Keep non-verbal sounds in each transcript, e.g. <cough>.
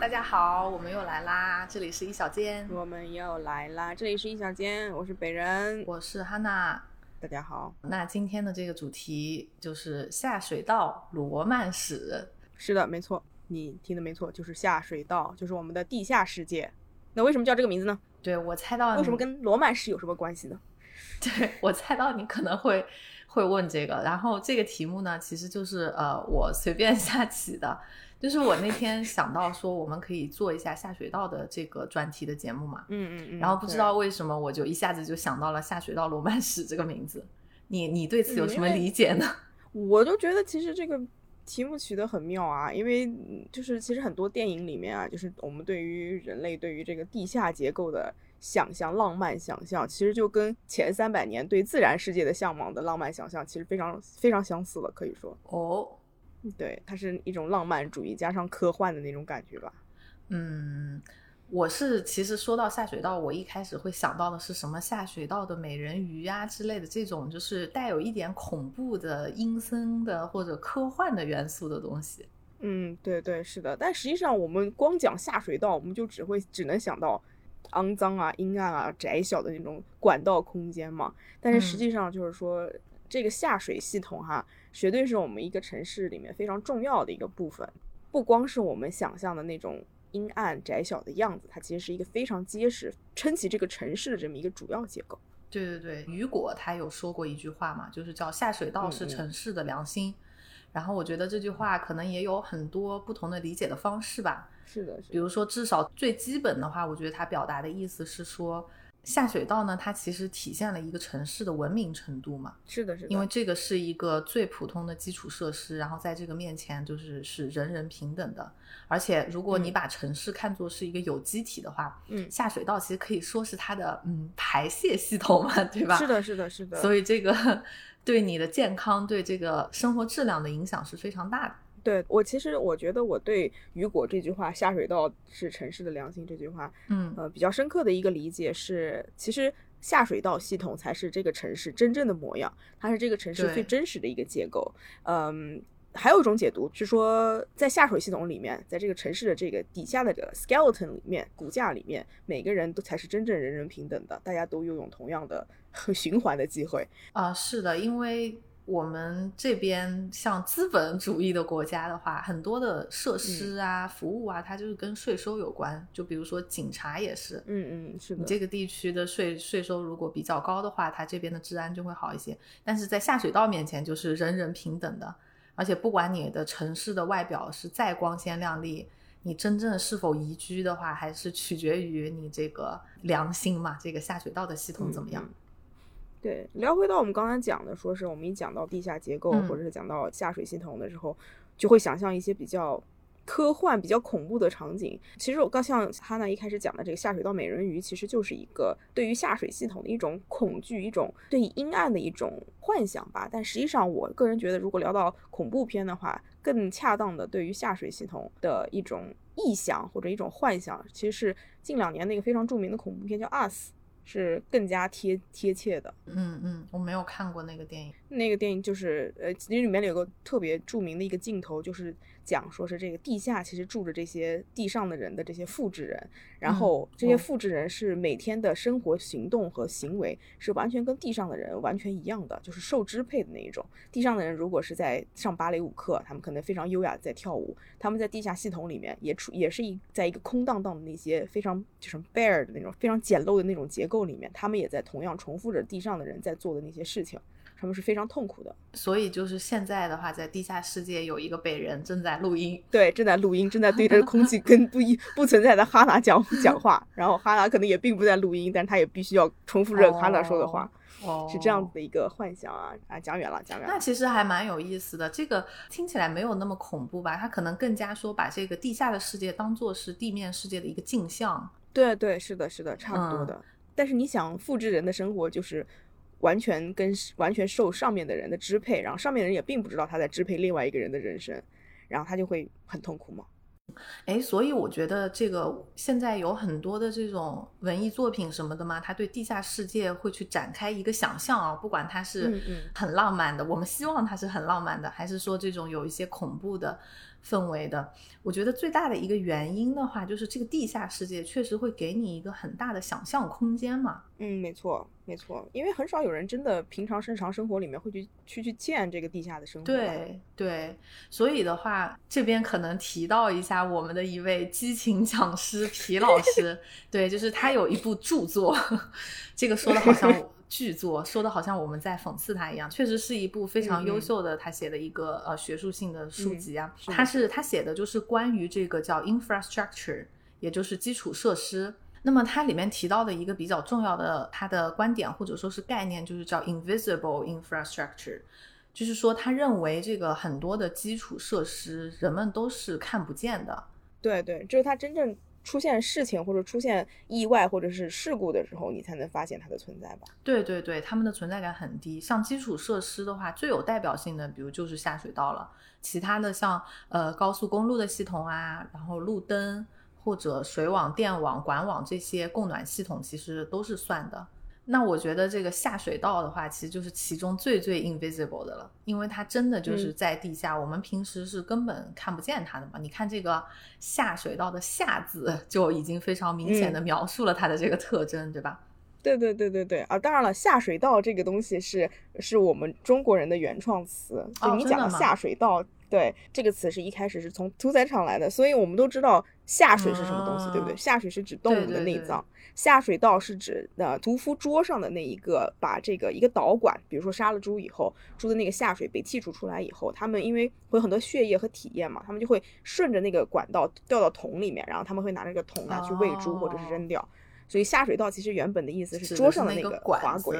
大家好，我们又来啦，这里是一小间，我们又来啦，这里是一小间，我是北人，我是哈娜，大家好。那今天的这个主题就是下水道罗曼史，是的，没错，你听的没错，就是下水道，就是我们的地下世界。那为什么叫这个名字呢？对我猜到，为什么跟罗曼史有什么关系呢？<laughs> 对我猜到你可能会会问这个，然后这个题目呢，其实就是呃我随便瞎起的。就是我那天想到说，我们可以做一下下水道的这个专题的节目嘛，嗯嗯嗯，然后不知道为什么我就一下子就想到了下水道罗曼史这个名字，你你对此有什么理解呢？<laughs> 我就觉得其实这个题目取得很妙啊，因为就是其实很多电影里面啊，就是我们对于人类对于这个地下结构的想象、浪漫想象，其实就跟前三百年对自然世界的向往的浪漫想象，其实非常非常相似了，可以说哦。对，它是一种浪漫主义加上科幻的那种感觉吧。嗯，我是其实说到下水道，我一开始会想到的是什么下水道的美人鱼啊之类的这种，就是带有一点恐怖的、阴森的或者科幻的元素的东西。嗯，对对是的。但实际上，我们光讲下水道，我们就只会只能想到肮脏啊、阴暗啊、窄小的那种管道空间嘛。但是实际上就是说。这个下水系统哈，绝对是我们一个城市里面非常重要的一个部分。不光是我们想象的那种阴暗窄小的样子，它其实是一个非常结实撑起这个城市的这么一个主要结构。对对对，雨果他有说过一句话嘛，就是叫下水道是城市的良心。然后我觉得这句话可能也有很多不同的理解的方式吧。是的，比如说至少最基本的话，我觉得他表达的意思是说。下水道呢，它其实体现了一个城市的文明程度嘛。是的，是的。因为这个是一个最普通的基础设施，然后在这个面前就是是人人平等的。而且如果你把城市看作是一个有机体的话，嗯，下水道其实可以说是它的嗯排泄系统嘛，对吧？是的，是的，是的。所以这个 <laughs> 对你的健康、对这个生活质量的影响是非常大的。对我其实我觉得我对雨果这句话“下水道是城市的良心”这句话，嗯呃比较深刻的一个理解是，其实下水道系统才是这个城市真正的模样，它是这个城市最真实的一个结构。嗯，还有一种解读是说，在下水系统里面，在这个城市的这个底下的这个 skeleton 里面，骨架里面，每个人都才是真正人人平等的，大家都拥有同样的 <laughs> 循环的机会。啊，是的，因为。我们这边像资本主义的国家的话，很多的设施啊、服务啊，它就是跟税收有关。就比如说警察也是，嗯嗯，是的。你这个地区的税税收如果比较高的话，它这边的治安就会好一些。但是在下水道面前，就是人人平等的，而且不管你的城市的外表是再光鲜亮丽，你真正是否宜居的话，还是取决于你这个良心嘛，这个下水道的系统怎么样。对，聊回到我们刚才讲的，说是我们一讲到地下结构，或者是讲到下水系统的时候，就会想象一些比较科幻、比较恐怖的场景。其实我刚像哈娜一开始讲的这个下水道美人鱼，其实就是一个对于下水系统的一种恐惧，一种对阴暗的一种幻想吧。但实际上，我个人觉得，如果聊到恐怖片的话，更恰当的对于下水系统的一种臆想或者一种幻想，其实是近两年那个非常著名的恐怖片叫《Us》。是更加贴贴切的。嗯嗯，我没有看过那个电影。那个电影就是，呃，其实里面有个特别著名的一个镜头，就是。讲说是这个地下其实住着这些地上的人的这些复制人，然后这些复制人是每天的生活行动和行为是完全跟地上的人完全一样的，就是受支配的那一种。地上的人如果是在上芭蕾舞课，他们可能非常优雅在跳舞；他们在地下系统里面也处也是一在一个空荡荡的那些非常就是 bare 的那种非常简陋的那种结构里面，他们也在同样重复着地上的人在做的那些事情。他们是非常痛苦的，所以就是现在的话，在地下世界有一个北人正在录音，对，正在录音，正在对着空气跟不一不存在的哈娜讲讲话，然后哈娜可能也并不在录音，但是他也必须要重复着哈娜说的话，哦，是这样子的一个幻想啊啊，讲远了，讲远了。那其实还蛮有意思的，这个听起来没有那么恐怖吧？他可能更加说把这个地下的世界当做是地面世界的一个镜像。对对，是的，是的，差不多的。但是你想复制人的生活，就是。完全跟完全受上面的人的支配，然后上面的人也并不知道他在支配另外一个人的人生，然后他就会很痛苦嘛。哎，所以我觉得这个现在有很多的这种文艺作品什么的嘛，他对地下世界会去展开一个想象啊，不管它是很浪漫的，我们希望它是很浪漫的，还是说这种有一些恐怖的。氛围的。我觉得最大的一个原因的话，就是这个地下世界确实会给你一个很大的想象空间嘛。嗯，没错，没错，因为很少有人真的平常日常生活里面会去去去见这个地下的生活。对对，所以的话，这边可能提到一下我们的一位激情讲师皮老师，<laughs> 对，就是他有一部著作，这个说的好像。剧作说的好像我们在讽刺他一样，确实是一部非常优秀的他写的一个呃学术性的书籍啊。他是他写的就是关于这个叫 infrastructure，也就是基础设施。那么它里面提到的一个比较重要的他的观点或者说是概念，就是叫 invisible infrastructure，就是说他认为这个很多的基础设施人们都是看不见的。对对，就是他真正。出现事情或者出现意外或者是事故的时候，你才能发现它的存在吧？对对对，它们的存在感很低。像基础设施的话，最有代表性的，比如就是下水道了。其他的像呃高速公路的系统啊，然后路灯或者水网、电网、管网这些供暖系统，其实都是算的。那我觉得这个下水道的话，其实就是其中最最 invisible 的了，因为它真的就是在地下，我们平时是根本看不见它的嘛。你看这个下水道的“下”字，<laughs> 就已经非常明显的描述了它的这个特征，对吧？对对对对对啊！当然了，下水道这个东西是是我们中国人的原创词，就你讲的下水道。对这个词是一开始是从屠宰场来的，所以我们都知道下水是什么东西，对不对？下水是指动物的内脏，下水道是指呃屠夫桌上的那一个，把这个一个导管，比如说杀了猪以后，猪的那个下水被剔除出来以后，他们因为会有很多血液和体液嘛，他们就会顺着那个管道掉到桶里面，然后他们会拿那个桶拿去喂猪或者是扔掉。所以下水道其实原本的意思是桌上的那个滑轨。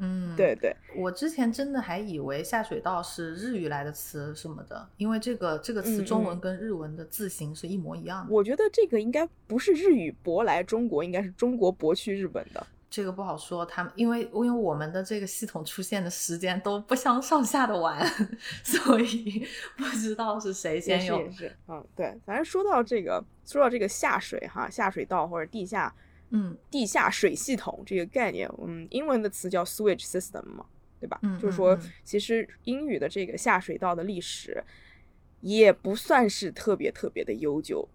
嗯，对对，我之前真的还以为下水道是日语来的词什么的，因为这个这个词中文跟日文的字形是一模一样的。我觉得这个应该不是日语舶来中国，应该是中国舶去日本的。这个不好说，他们因为因为我们的这个系统出现的时间都不相上下的晚，<laughs> 所以 <laughs> 不知道是谁先有。也是，嗯，对，反正说到这个，说到这个下水哈，下水道或者地下。嗯，地下水系统这个概念，嗯，英文的词叫 sewage system 嘛，对吧？嗯，就是说，其实英语的这个下水道的历史也不算是特别特别的悠久。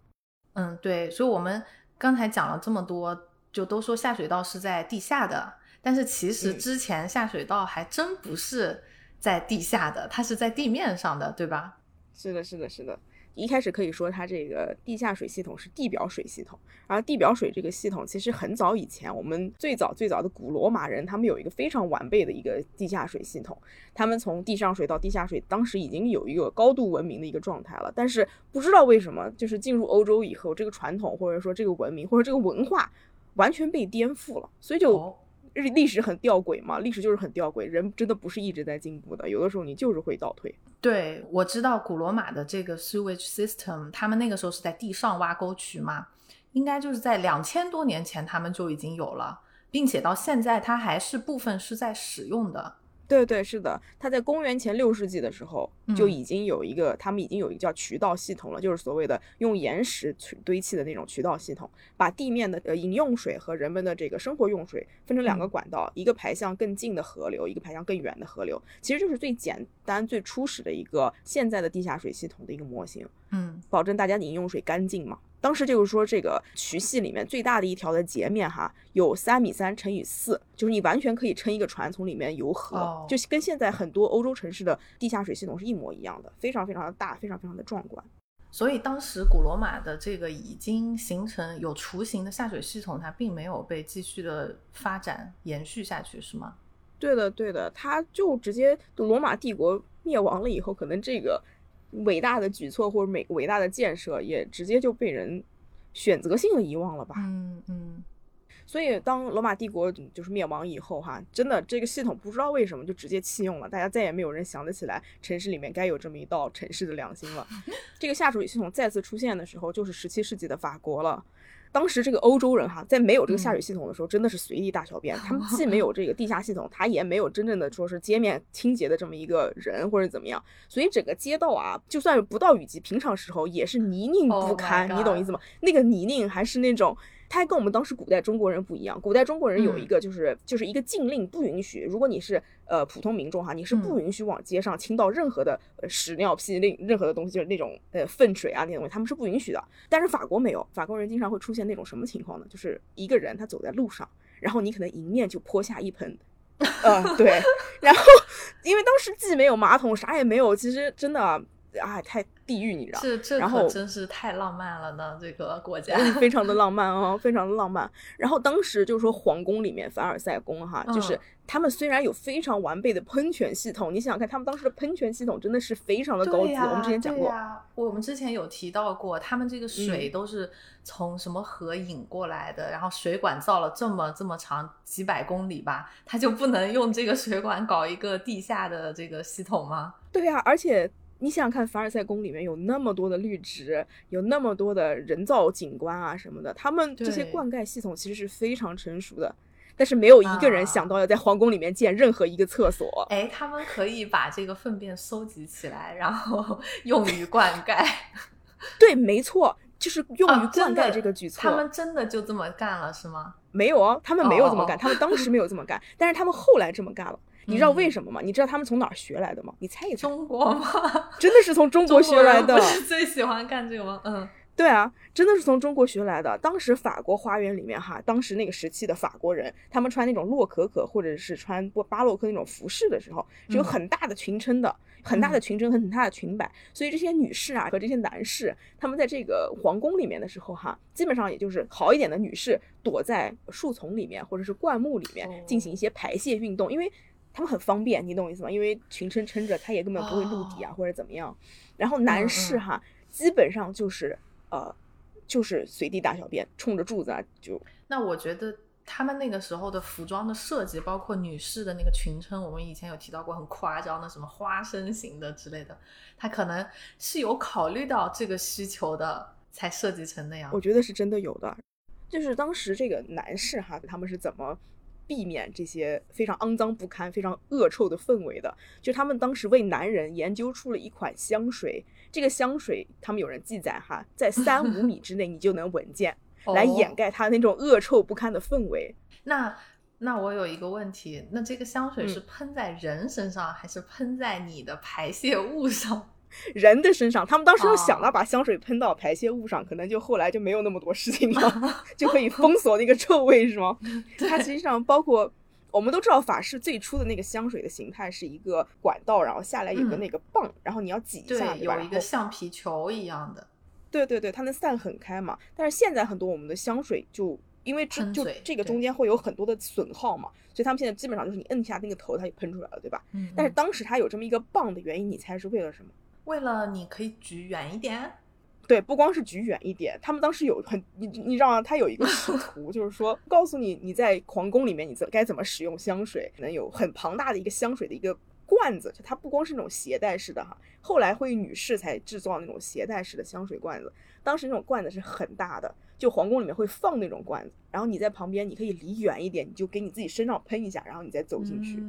嗯，对，所以我们刚才讲了这么多，就都说下水道是在地下的，但是其实之前下水道还真不是在地下的，它是在地面上的，对吧？是的，是的，是的。一开始可以说它这个地下水系统是地表水系统，而地表水这个系统其实很早以前，我们最早最早的古罗马人他们有一个非常完备的一个地下水系统，他们从地上水到地下水，当时已经有一个高度文明的一个状态了。但是不知道为什么，就是进入欧洲以后，这个传统或者说这个文明或者这个文化完全被颠覆了，所以就。历历史很吊诡嘛，历史就是很吊诡，人真的不是一直在进步的，有的时候你就是会倒退。对，我知道古罗马的这个 sewage system，他们那个时候是在地上挖沟渠嘛，应该就是在两千多年前他们就已经有了，并且到现在它还是部分是在使用的。对对是的，他在公元前六世纪的时候就已经有一个，他们已经有一个叫渠道系统了，就是所谓的用岩石去堆砌的那种渠道系统，把地面的呃饮用水和人们的这个生活用水分成两个管道，一个排向更近的河流，一个排向更远的河流，其实就是最简单最初始的一个现在的地下水系统的一个模型，嗯，保证大家饮用水干净嘛。当时就是说，这个渠系里面最大的一条的截面哈，有三米三乘以四，就是你完全可以撑一个船从里面游河，就跟现在很多欧洲城市的地下水系统是一模一样的，非常非常的大，非常非常的壮观。所以当时古罗马的这个已经形成有雏形的下水系统，它并没有被继续的发展延续下去，是吗？对的，对的，它就直接罗马帝国灭亡了以后，可能这个。伟大的举措或者美伟大的建设也直接就被人选择性的遗忘了吧？嗯嗯。所以当罗马帝国就是灭亡以后，哈，真的这个系统不知道为什么就直接弃用了，大家再也没有人想得起来城市里面该有这么一道城市的良心了。<laughs> 这个下水系统再次出现的时候，就是十七世纪的法国了。当时这个欧洲人哈，在没有这个下水系统的时候，真的是随地大小便。他们既没 <laughs> 有这个地下系统，他也没有真正的说是街面清洁的这么一个人或者怎么样，所以整个街道啊，就算不到雨季，平常时候也是泥泞不堪。你懂意思吗？那个泥泞还是那种它还跟我们当时古代中国人不一样。古代中国人有一个就是就是一个禁令，不允许，如果你是呃普通民众哈，你是不允许往街上倾倒任何的屎尿屁令任何的东西，就是那种呃粪水啊那些东西，他们是不允许的。但是法国没有，法国人经常会出现那种什么情况呢？就是一个人他走在路上，然后你可能迎面就泼下一盆。呃，对，<laughs> 然后因为当时既没有马桶，啥也没有，其实真的啊，太地狱，你知道？这这然后真是太浪漫了呢，这个国家非常的浪 <laughs> 漫哦，非常的浪漫。然后当时就是说皇宫里面凡尔赛宫哈，就是他们虽然有非常完备的喷泉系统，你想想看，他们当时的喷泉系统真的是非常的高级。我们之前讲过，我们之前有提到过，他们这个水都是从什么河引过来的，然后水管造了这么这么长几百公里吧，他就不能用这个水管搞一个地下的这个系统吗？对呀，而且。你想想看，凡尔赛宫里面有那么多的绿植，有那么多的人造景观啊什么的，他们这些灌溉系统其实是非常成熟的，但是没有一个人想到要在皇宫里面建任何一个厕所。哎，他们可以把这个粪便收集起来，然后 <laughs> 用于灌溉。<laughs> 对，没错，就是用于灌溉这个举措。他们真的就这么干了是吗？没有啊，他们没有这么干，他们当时没有这么干，但是他们后来这么干了。你知道为什么吗？你知道他们从哪儿学来的吗？你猜一猜。中国吗？<laughs> 真的是从中国学来的。不是最喜欢干这个吗？嗯，对啊，真的是从中国学来的。当时法国花园里面哈，当时那个时期的法国人，他们穿那种洛可可或者是穿巴洛克那种服饰的时候，是有很大的裙撑的，很大的裙撑和很大的裙摆。所以这些女士啊和这些男士，他们在这个皇宫里面的时候哈，基本上也就是好一点的女士躲在树丛里面或者是灌木里面进行一些排泄运动，因为。他们很方便，你懂我意思吗？因为裙撑撑着，他也根本不会露底啊，或者怎么样。然后男士哈，基本上就是呃，就是随地大小便，冲着柱子啊就。那我觉得他们那个时候的服装的设计，包括女士的那个裙撑，我们以前有提到过很夸张的什么花生型的之类的，他可能是有考虑到这个需求的，才设计成那样。我觉得是真的有的，就是当时这个男士哈，他们是怎么？避免这些非常肮脏不堪、非常恶臭的氛围的，就他们当时为男人研究出了一款香水。这个香水，他们有人记载哈，在三五米之内你就能闻见，<laughs> 来掩盖他那种恶臭不堪的氛围。那那我有一个问题，那这个香水是喷在人身上，还是喷在你的排泄物上？人的身上，他们当时又想到把香水喷到排泄物上，可能就后来就没有那么多事情了，<laughs> 就可以封锁那个臭味，是吗？<laughs> 它实际上包括我们都知道，法式最初的那个香水的形态是一个管道，然后下来有个那个棒，然后你要挤一下，有一个橡皮球一样的。对对对，它能散很开嘛。但是现在很多我们的香水就因为这就这个中间会有很多的损耗嘛，所以他们现在基本上就是你摁一下那个头，它就喷出来了，对吧？嗯。但是当时它有这么一个棒的原因，你猜是为了什么？为了你可以举远一点，对，不光是举远一点，他们当时有很你你知道吗？他有一个视 <laughs> 图，就是说告诉你你在皇宫里面你怎该怎么使用香水，可能有很庞大的一个香水的一个罐子，就它不光是那种携带式的哈，后来会女士才制造那种携带式的香水罐子，当时那种罐子是很大的，就皇宫里面会放那种罐子，然后你在旁边你可以离远一点，你就给你自己身上喷一下，然后你再走进去，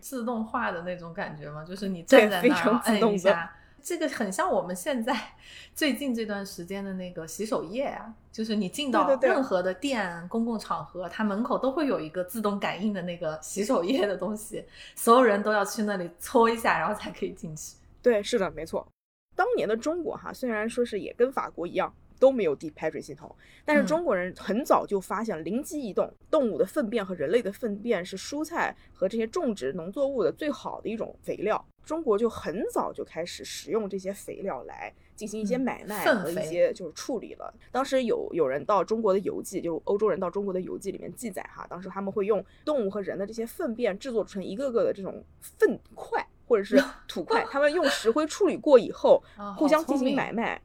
自动化的那种感觉吗？就是你站在那儿摁一下。这个很像我们现在 <laughs> 最近这段时间的那个洗手液啊，就是你进到任何的店、公共场合，它门口都会有一个自动感应的那个洗手液的东西，所有人都要去那里搓一下，然后才可以进去。对，是的，没错。当年的中国哈，虽然说是也跟法国一样。都没有地排水系统，但是中国人很早就发现，灵机一动，动物的粪便和人类的粪便是蔬菜和这些种植农作物的最好的一种肥料。中国就很早就开始使用这些肥料来进行一些买卖和一些就是处理了。当时有有人到中国的游记，就欧洲人到中国的游记里面记载哈，当时他们会用动物和人的这些粪便制作成一个个的这种粪块或者是 <laughs> 土块，他们用石灰处理过以后，互相进行买卖。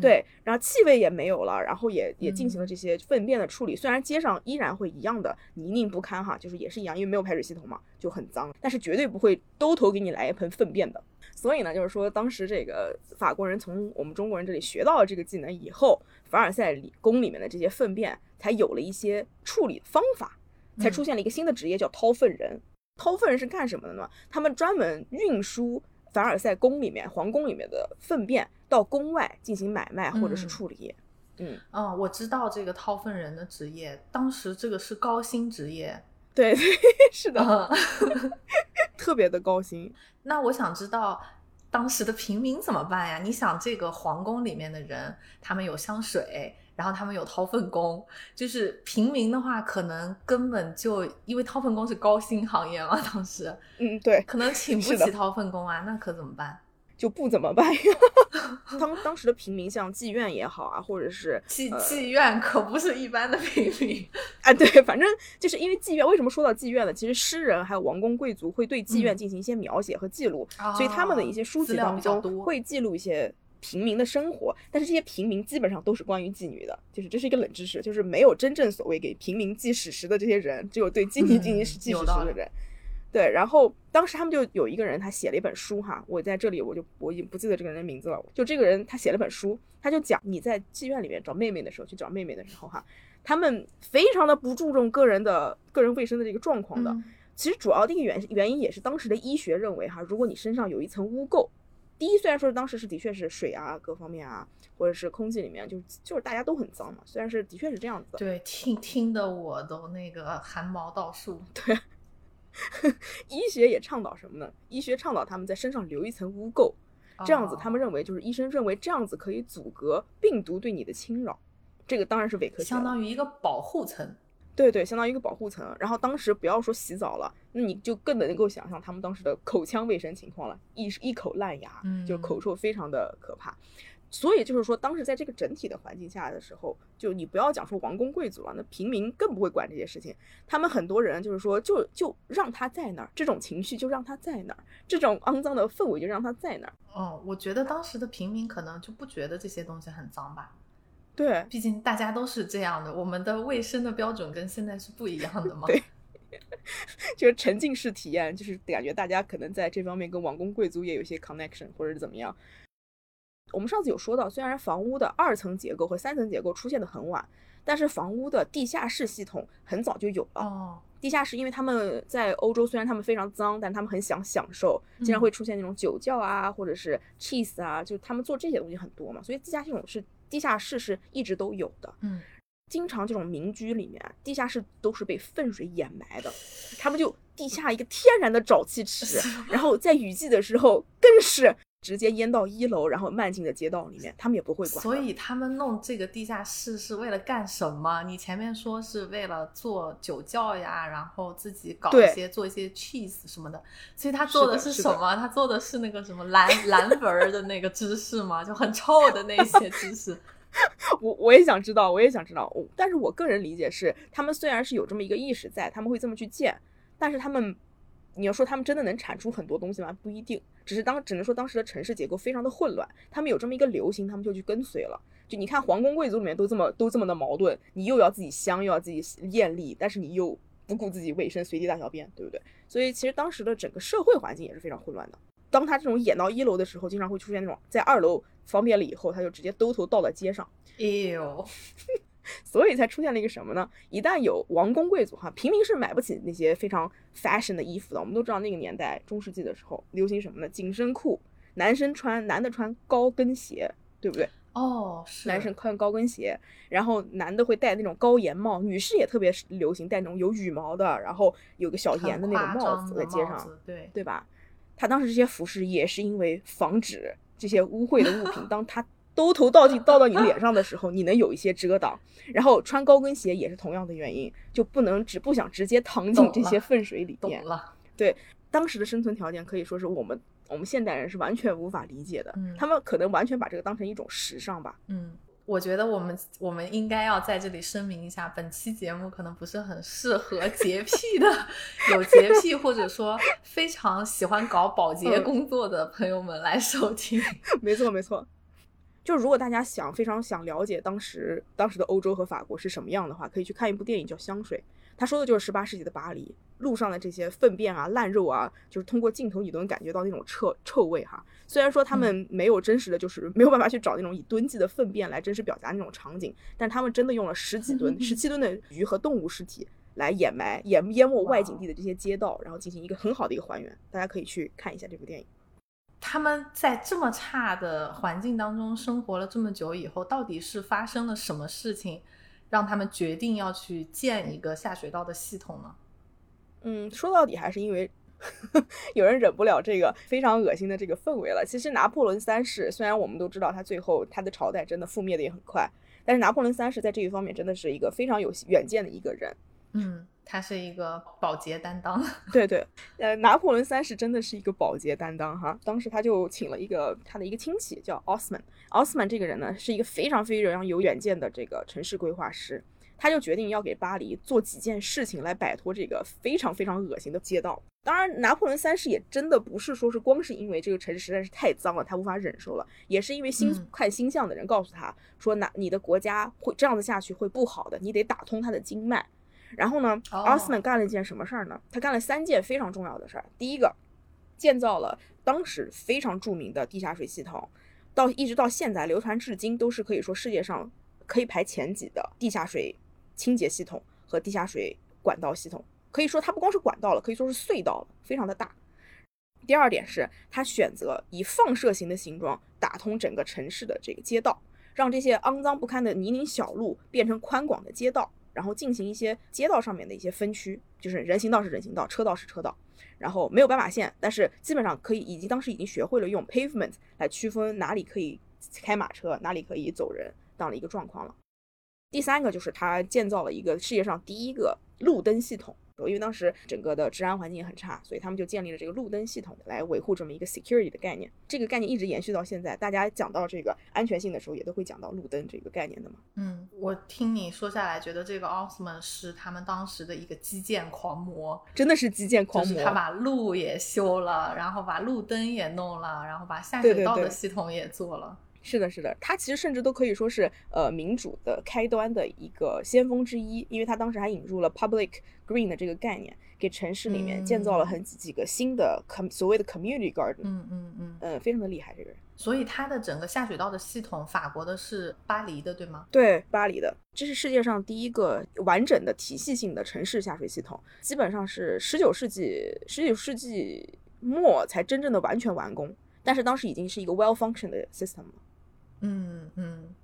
对，然后气味也没有了，然后也也进行了这些粪便的处理。虽然街上依然会一样的泥泞不堪哈，就是也是一样，因为没有排水系统嘛，就很脏。但是绝对不会兜头给你来一盆粪便的。所以呢，就是说当时这个法国人从我们中国人这里学到了这个技能以后，凡尔赛里宫里面的这些粪便才有了一些处理方法，才出现了一个新的职业叫掏粪人。掏粪人是干什么的呢？他们专门运输凡尔赛宫里面皇宫里面的粪便。到宫外进行买卖或者是处理，嗯嗯，我知道这个掏粪人的职业，当时这个是高薪职业，<laughs> 对，是的，嗯 <laughs> <laughs> 特别的高薪。那我想知道当时的平民怎么办呀？你想，这个皇宫里面的人，他们有香水，然后他们有掏粪工，就是平民的话，可能根本就因为掏粪工是高薪行业嘛，当时嗯，对，可能请不起掏粪工啊，那可怎么办？就不怎么办呀。<laughs> 当当时的平民，像妓院也好啊，或者是妓呃妓院可不是一般的平民，<laughs> 啊，对，反正就是因为妓院，为什么说到妓院呢？其实诗人还有王公贵族会对妓院嗯进行一些描写和记录，所以他们的一些书籍当中会记录一些平民的生活。但是这些平民基本上都是关于妓女的，就是这是一个冷知识，就是没有真正所谓给平民记史实的这些人，只有对妓女进行嗯史记史实的人。对，然后当时他们就有一个人，他写了一本书哈，我在这里我就我已经不记得这个人的名字了。就这个人他写了本书，他就讲你在妓院里面找妹妹的时候，去找妹妹的时候哈，他们非常的不注重个人的个人卫生的这个状况的。嗯其实主要的一个原原因也是当时的医学认为哈，如果你身上有一层污垢，第一虽然说当时是的确是水啊各方面啊，或者是空气里面就就是大家都很脏嘛，虽然是的确是这样子的，对，听听的我都那个汗毛倒竖。<laughs> 医学也倡导什么呢？医学倡导他们在身上留一层污垢，这样子他们哦认为就是医生认为这样子可以阻隔病毒对你的侵扰，这个当然是伪科学，相当于一个保护层。对对，相当于一个保护层。然后当时不要说洗澡了，那你就更能够想象他们当时的口腔卫生情况了，一一口烂牙，就嗯口臭非常的可怕。所以就是说，当时在这个整体的环境下的时候，就你不要讲说王公贵族了，那平民更不会管这些事情。他们很多人就是说，就就让他在那儿，这种情绪就让他在那儿，这种肮脏的氛围就让他在那儿。哦，我觉得当时的平民可能就不觉得这些东西很脏吧，对，毕竟大家都是这样的，我们的卫生的标准跟现在是不一样的嘛。<laughs> 对 <laughs> 就是沉浸式体验，就是感觉大家可能在这方面跟王公贵族也有一些 connection，或者是怎么样。我们上次有说到，虽然房屋的二层结构和三层结构出现的很晚，但是房屋的地下室系统很早就有了。哦，地下室，因为他们在欧洲，虽然他们非常脏，但他们很想享受，经常嗯会出现那种酒窖啊，或者是 cheese 啊，就他们做这些东西很多嘛，所以地下系统是地下室是一直都有的。嗯，经常这种民居里面，地下室都是被粪水掩埋的，他们就地下一个天然的沼气池，然后在雨季的时候更是直接淹到一楼，然后漫进的街道里面，他们也不会管。所以他们弄这个地下室是为了干什么？你前面说是为了做酒窖呀，然后自己搞一些做一些 cheese 什么的，所以他做的是什么？他做的是那个什么蓝蓝纹儿的那个芝士吗？就很臭的那些芝士。<laughs> 我我也想知道，我也想知道。我但是我个人理解是，他们虽然是有这么一个意识在，他们会这么去建，但是他们，你要说他们真的能产出很多东西吗？不一定。只是当只能说当时的城市结构非常的混乱，他们有这么一个流行，他们就去跟随了。就你看皇宫贵族里面都这么都这么的矛盾，你又要自己香，又要自己艳丽，但是你又不顾自己卫生，随地大小便，对不对？所以其实当时的整个社会环境也是非常混乱的。当他这种演到一楼的时候，经常会出现那种在二楼方便了以后，他就直接兜头倒在街上。哎呦，<laughs> 所以才出现了一个什么呢？一旦有王公贵族哈，平民是买不起那些非常 fashion 的衣服的。我们都知道那个年代中世纪的时候流行什么呢？紧身裤，男生穿男的穿高跟鞋，对不对？哦，是男生穿高跟鞋，然后男的会戴那种高檐帽，女士也特别流行戴那种有羽毛的，然后有个小檐的那种帽子在街上，对对吧？他当时这些服饰也是因为防止这些污秽的物品，<laughs> 当他兜头倒进倒到你脸上的时候，你能有一些遮挡。然后穿高跟鞋也是同样的原因，就不能只不想直接躺进这些粪水里面。懂了。当时的生存条件可以说是我们我们现代人是完全无法理解的，嗯他们可能完全把这个当成一种时尚吧。嗯，我觉得我们我们应该要在这里声明一下，本期节目可能不是很适合洁癖的、<laughs> 有洁癖或者说非常喜欢搞保洁嗯工作的朋友们来收听。<laughs> 没错，没错。就如果大家想非常想了解当时当时的欧洲和法国是什么样的话，可以去看一部电影叫《香水》，他说的就是十八世纪的巴黎路上的这些粪便啊、烂肉啊，就是通过镜头你都能感觉到那种臭臭味哈。虽然说他们没有真实的就是没有办法去找那种以吨计的粪便来真实表达那种场景，但他们真的用了十几吨、十七吨的鱼和动物尸体来掩埋、掩淹没外景地的这些街道，然后进行一个很好的一个还原。大家可以去看一下这部电影。他们在这么差的环境当中生活了这么久以后，到底是发生了什么事情，让他们决定要去建一个下水道的系统呢？嗯，说到底还是因为 <laughs> 有人忍不了这个非常恶心的这个氛围了。其实拿破仑三世，虽然我们都知道他最后他的朝代真的覆灭的也很快，但是拿破仑三世在这一方面真的是一个非常有远见的一个人。嗯。他是一个保洁担当，<laughs> 对对，呃，拿破仑三世真的是一个保洁担当哈。当时他就请了一个他的一个亲戚叫奥斯曼，奥斯曼这个人呢是一个非常非常有远见的这个城市规划师，他就决定要给巴黎做几件事情来摆脱这个非常非常恶心的街道。当然，拿破仑三世也真的不是说是光是因为这个城市实在是太脏了，他无法忍受了，也是因为星看星象的人告诉他说，那你的国家会这样子下去会不好的，你得打通他的经脉。然后呢，奥斯曼干了一件什么事儿呢？他干了三件非常重要的事儿。第一个，建造了当时非常著名的地下水系统，到一直到现在流传至今都是可以说世界上可以排前几的地下水清洁系统和地下水管道系统。可以说它不光是管道了，可以说是隧道了，非常的大。第二点是，他选择以放射型的形状打通整个城市的这个街道，让这些肮脏不堪的泥泞小路变成宽广的街道。然后进行一些街道上面的一些分区，就是人行道是人行道，车道是车道，然后没有斑马线，但是基本上可以，已经当时已经学会了用 pavement 来区分哪里可以开马车，哪里可以走人这样的一个状况了。第三个就是他建造了一个世界上第一个路灯系统。因为当时整个的治安环境也很差，所以他们就建立了这个路灯系统来维护这么一个 security 的概念。这个概念一直延续到现在，大家讲到这个安全性的时候，也都会讲到路灯这个概念的嘛。嗯，我听你说下来，觉得这个奥斯曼是他们当时的一个基建狂魔，真的是基建狂魔。他把路也修了，然后把路灯也弄了，然后把下水道的系统也做了。是的，是的，他其实甚至都可以说是呃民主的开端的一个先锋之一，因为他当时还引入了 public green 的这个概念，给城市里面建造了很几几个新的 com 所谓的 community garden。嗯嗯嗯，呃，非常的厉害这个人。所以他的整个下水道的系统，法国的是巴黎的，对吗？对，巴黎的，这是世界上第一个完整的体系性的城市下水系统，基本上是十九世纪十九世纪末才真正的完全完工，但是当时已经是一个 well function 的 system 了。嗯嗯，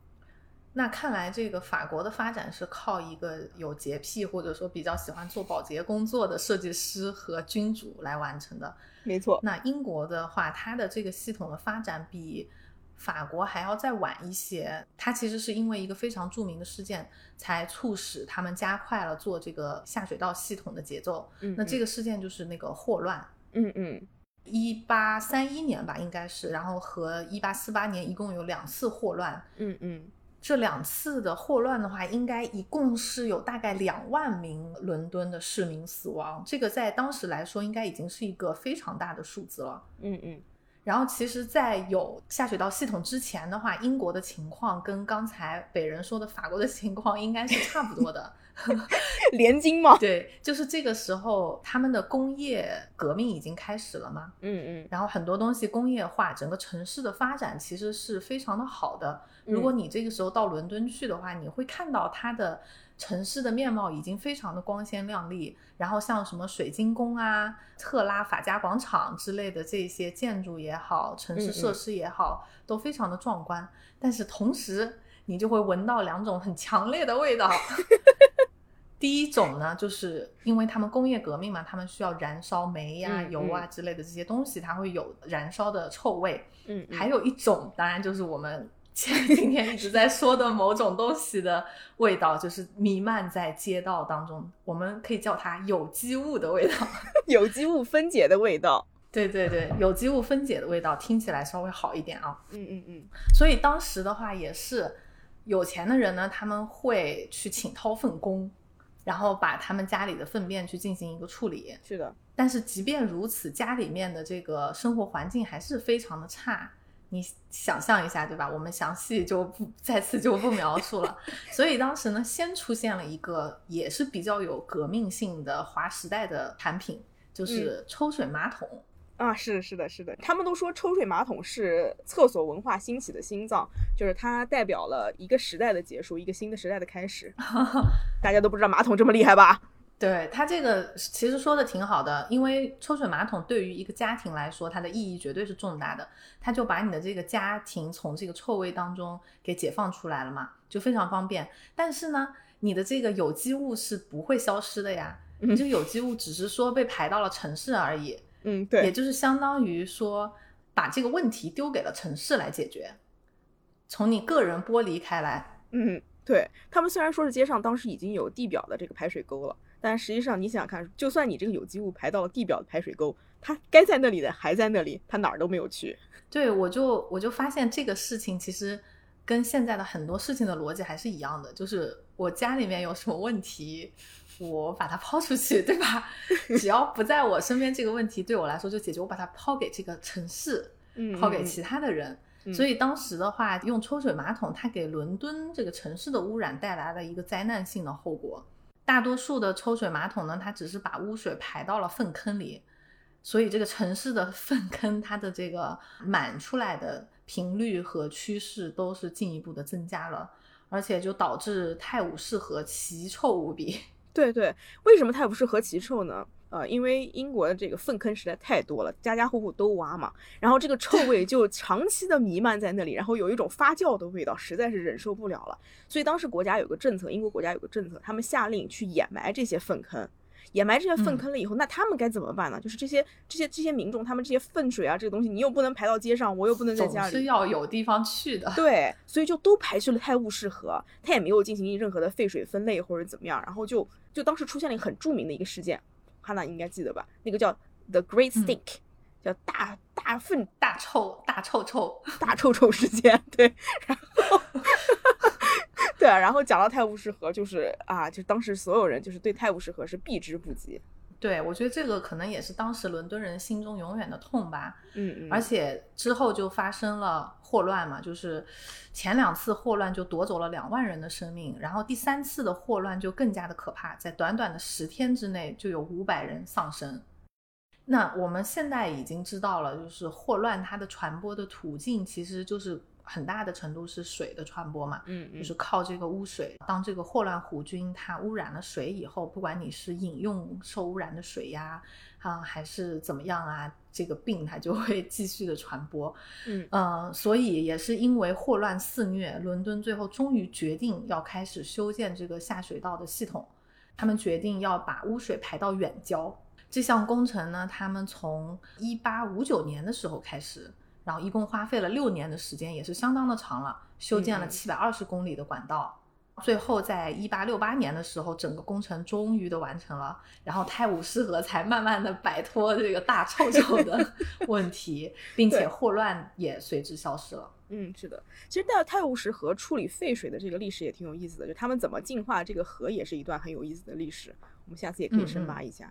那看来这个法国的发展是靠一个有洁癖或者说比较喜欢做保洁工作的设计师和君主来完成的。没错。那英国的话，它的这个系统的发展比法国还要再晚一些。它其实是因为一个非常著名的事件，才促使他们加快了做这个下水道系统的节奏。嗯，那这个事件就是那个霍乱。嗯嗯。一八三一年吧，应该是，然后和一八四八年一共有两次霍乱。嗯嗯，这两次的霍乱的话，应该一共是有大概两万名伦敦的市民死亡，这个在当时来说应该已经是一个非常大的数字了。嗯嗯。然后其实，在有下水道系统之前的话，英国的情况跟刚才北人说的法国的情况应该是差不多的。<laughs> 连金嘛？对，就是这个时候，他们的工业革命已经开始了嘛。嗯嗯。然后很多东西工业化，整个城市的发展其实是非常的好的。如果你这个时候到伦敦去的话，你会看到它的城市的面貌已经非常的光鲜亮丽。然后像什么水晶宫啊、特拉法加广场之类的这些建筑也好，城市设施也好，都非常的壮观。但是同时，你就会闻到两种很强烈的味道。<laughs> 第一种呢，就是因为他们工业革命嘛，他们需要燃烧煤呀、油啊之类的这些东西，它会有燃烧的臭味。嗯，还有一种，当然就是我们今天一直在说的某种东西的味道，就是弥漫在街道当中，我们可以叫它有机物的味道，<laughs> 有机物分解的味道。对对对，有机物分解的味道听起来稍微好一点啊。嗯嗯嗯。所以当时的话也是。有钱的人呢，他们会去请掏粪工，然后把他们家里的粪便去进行一个处理。是的，但是即便如此，家里面的这个生活环境还是非常的差。你想象一下，对吧？我们详细就不再次就不描述了。所以当时呢，先出现了一个也是比较有革命性的划时代的产品，就是抽水马桶。啊，是的，是的，是的，他们都说抽水马桶是厕所文化兴起的心脏，就是它代表了一个时代的结束，一个新的时代的开始。<laughs> 大家都不知道马桶这么厉害吧？对他这个其实说的挺好的，因为抽水马桶对于一个家庭来说，它的意义绝对是重大的。它就把你的这个家庭从这个臭味当中给解放出来了嘛，就非常方便。但是呢，你的这个有机物是不会消失的呀，这个有机物只是说被排到了城市而已。嗯，对，也就是相当于说把这个问题丢给了城市来解决，从你个人剥离开来。嗯，对他们虽然说是街上当时已经有地表的这个排水沟了。但实际上，你想想看，就算你这个有机物排到了地表的排水沟，它该在那里的还在那里，它哪儿都没有去。对，我就我就发现这个事情其实跟现在的很多事情的逻辑还是一样的，就是我家里面有什么问题，我把它抛出去，对吧？<laughs> 只要不在我身边，这个问题对我来说就解决，我把它抛给这个城市，抛给其他的人。所以当时的话，用抽水马桶，它给伦敦这个城市的污染带来了一个灾难性的后果。大多数的抽水马桶呢，它只是把污水排到了粪坑里，所以这个城市的粪坑它的这个满出来的频率和趋势都是进一步的增加了，而且就导致泰晤士河奇臭无比。对对，为什么泰晤士河奇臭呢？呃，因为英国的这个粪坑实在太多了，家家户户都挖嘛，然后这个臭味就长期的弥漫在那里，然后有一种发酵的味道，实在是忍受不了了。所以当时国家有个政策，英国国家有个政策，他们下令去掩埋这些粪坑，掩埋这些粪坑了以后，那他们该怎么办呢？就是这些这些这些民众，他们这些粪水啊，这个东西你又不能排到街上，我又不能在家里，是要有地方去的。对，所以就都排去了泰晤士河，他也没有进行任何的废水分类或者怎么样，然后就就当时出现了一个很著名的一个事件。哈娜应该记得吧？那个叫 The Great Stink，叫大大粪大臭大臭臭大臭臭事件。对，然后 <laughs> 对啊，然后讲到泰晤士河，就是啊，就当时所有人就是对泰晤士河是避之不及。对，我觉得这个可能也是当时伦敦人心中永远的痛吧。嗯嗯。而且之后就发生了霍乱嘛，就是前两次霍乱就夺走了两万人的生命，然后第三次的霍乱就更加的可怕，在短短的十天之内就有五百人丧生。那我们现在已经知道了，就是霍乱它的传播的途径其实就是。很大的程度是水的传播嘛，嗯，就是靠这个污水。当这个霍乱弧菌它污染了水以后，不管你是饮用受污染的水呀，啊，还是怎么样啊，这个病它就会继续的传播。嗯，呃，所以也是因为霍乱肆虐，伦敦最后终于决定要开始修建这个下水道的系统。他们决定要把污水排到远郊。这项工程呢，他们从一八五九年的时候开始。然后一共花费了六年的时间，也是相当的长了，修建了七百二十公里的管道。最后在一八六八年的时候，整个工程终于的完成了，然后泰晤士河才慢慢的摆脱这个大臭臭的 <laughs> 问题，并且霍乱也随之消失了。嗯，是的，其实泰泰晤士河处理废水的这个历史也挺有意思的，就他们怎么净化这个河也是一段很有意思的历史，我们下次也可以深挖一下。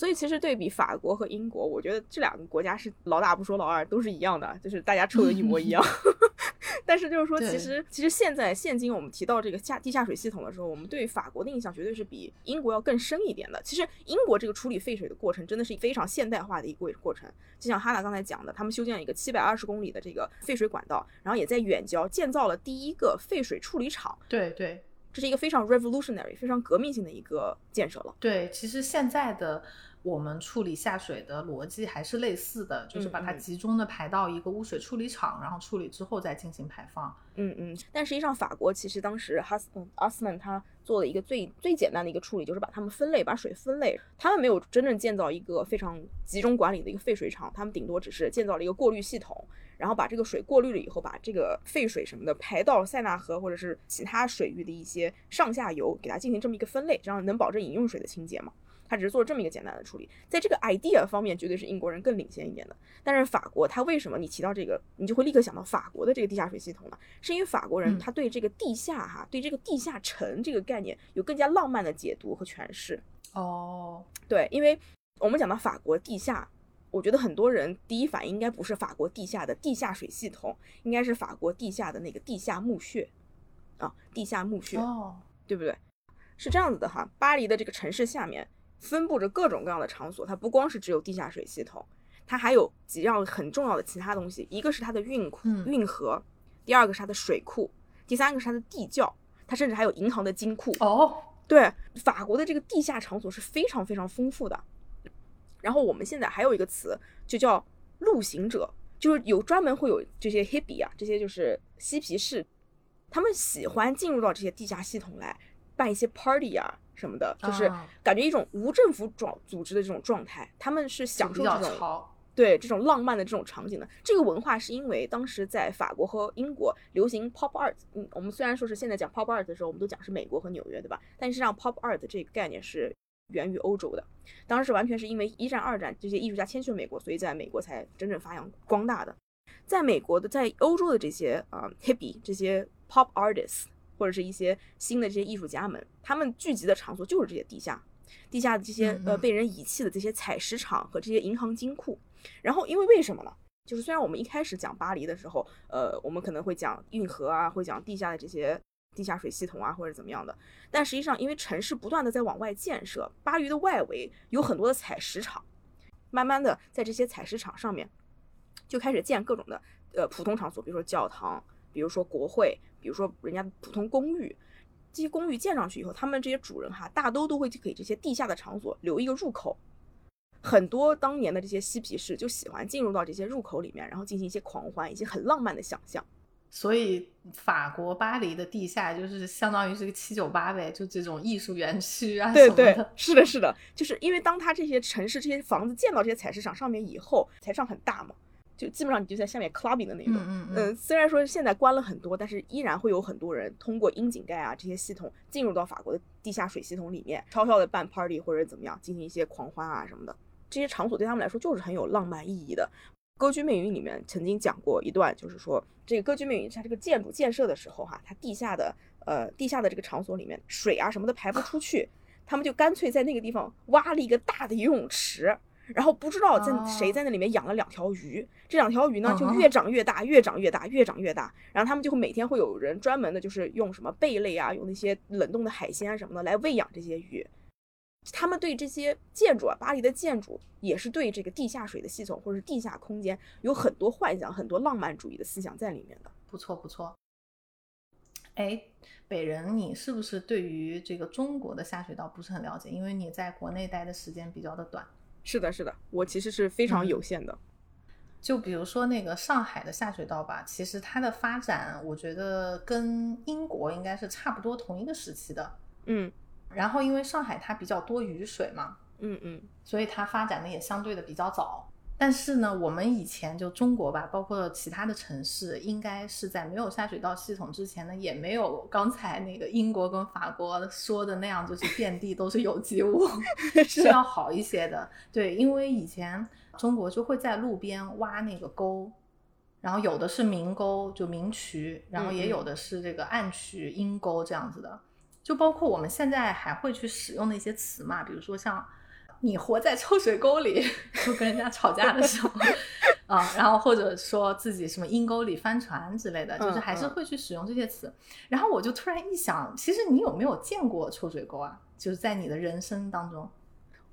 所以其实对比法国和英国，我觉得这两个国家是老大不说老二，都是一样的，就是大家臭的一模一样。<laughs> 但是就是说，其实其实现在现今我们提到这个下地下水系统的时候，我们对法国的印象绝对是比英国要更深一点的。其实英国这个处理废水的过程真的是非常现代化的一个过程，就像哈娜刚才讲的，他们修建了一个七百二十公里的这个废水管道，然后也在远郊建造了第一个废水处理厂。对对。这是一个非常 revolutionary、非常革命性的一个建设了。对，其实现在的我们处理下水的逻辑还是类似的，就是把它集中的排到一个污水处理厂，然后处理之后再进行排放。嗯嗯。但实际上，法国其实当时 Hus Osman 他做了一个最最简单的一个处理，就是把它们分类，把水分类。他们没有真正建造一个非常集中管理的一个废水厂，他们顶多只是建造了一个过滤系统。然后把这个水过滤了以后，把这个废水什么的排到塞纳河或者是其他水域的一些上下游，给它进行这么一个分类，这样能保证饮用水的清洁嘛？他只是做这么一个简单的处理，在这个 idea 方面绝对是英国人更领先一点的。但是法国，它为什么你提到这个，你就会立刻想到法国的这个地下水系统呢？是因为法国人他对这个地下哈，对这个地下城这个概念有更加浪漫的解读和诠释。哦，对，因为我们讲到法国地下。我觉得很多人第一反应应该不是法国地下的地下水系统，应该是法国地下的那个地下墓穴，啊，地下墓穴，对不对？是这样子的哈，巴黎的这个城市下面分布着各种各样的场所，它不光是只有地下水系统，它还有几样很重要的其他东西，一个是它的运库、运河，第二个是它的水库，第三个是它的地窖，它甚至还有银行的金库。哦。对，法国的这个地下场所是非常非常丰富的。然后我们现在还有一个词，就叫路行者，就是有专门会有这些 hippie 啊，这些就是嬉皮士，他们喜欢进入到这些地下系统来办一些 party 啊什么的，就是感觉一种无政府状组织的这种状态，他们是享受这种对这种浪漫的这种场景的。这个文化是因为当时在法国和英国流行 pop art，嗯，我们虽然说是现在讲 pop art 的时候，我们都讲是美国和纽约，对吧？但是让 pop art 这个概念是。源于欧洲的，当时完全是因为一战、二战这些艺术家迁去了美国，所以在美国才真正发扬光大的。在美国的，在欧洲的这些啊 hippie 这些 pop artists 或者是一些新的这些艺术家们，他们聚集的场所就是这些地下、地下的这些呃被人遗弃的这些采石场和这些银行金库。然后因为为什么呢？就是虽然我们一开始讲巴黎的时候，呃，我们可能会讲运河啊，会讲地下的这些。地下水系统啊，或者怎么样的，但实际上，因为城市不断的在往外建设，巴黎的外围有很多的采石场，慢慢的在这些采石场上面，就开始建各种的呃普通场所，比如说教堂，比如说国会，比如说人家普通公寓。这些公寓建上去以后，他们这些主人哈，大都都会给这些地下的场所留一个入口。很多当年的这些嬉皮士就喜欢进入到这些入口里面，然后进行一些狂欢，一些很浪漫的想象。所以，法国巴黎的地下就是相当于是个七九八呗，就这种艺术园区啊对对，是的，是的，就是因为当他这些城市这些房子建到这些采石场上面以后，采石场很大嘛，就基本上你就在下面 clubbing 的那种。嗯嗯嗯。虽然说现在关了很多，但是依然会有很多人通过窨井盖啊这些系统进入到法国的地下水系统里面，悄悄的办 party 或者怎么样，进行一些狂欢啊什么的。这些场所对他们来说就是很有浪漫意义的。歌剧魅影里面曾经讲过一段，就是说这个歌剧魅影它这个建筑建设的时候，哈，它地下的呃地下的这个场所里面水啊什么的排不出去，他们就干脆在那个地方挖了一个大的游泳池，然后不知道在谁在那里面养了两条鱼，这两条鱼呢就越长越大，越长越大，越长越大，然后他们就会每天会有人专门的，就是用什么贝类啊，用那些冷冻的海鲜啊什么的来喂养这些鱼。他们对这些建筑啊，巴黎的建筑也是对这个地下水的系统或者是地下空间有很多幻想、很多浪漫主义的思想在里面的。不错不错。哎，北人，你是不是对于这个中国的下水道不是很了解？因为你在国内待的时间比较的短。是的，是的，我其实是非常有限的。就比如说那个上海的下水道吧，其实它的发展，我觉得跟英国应该是差不多同一个时期的。嗯。然后，因为上海它比较多雨水嘛，嗯嗯，所以它发展的也相对的比较早。但是呢，我们以前就中国吧，包括其他的城市，应该是在没有下水道系统之前呢，也没有刚才那个英国跟法国说的那样，就是遍地都是有机物，<laughs> 是要好一些的。对，因为以前中国就会在路边挖那个沟，然后有的是明沟，就明渠，然后也有的是这个暗渠、阴沟这样子的。就包括我们现在还会去使用的一些词嘛，比如说像你活在臭水沟里，就跟人家吵架的时候啊，<laughs> 然后或者说自己什么阴沟里翻船之类的，就是还是会去使用这些词。然后我就突然一想，其实你有没有见过臭水沟啊？就是在你的人生当中，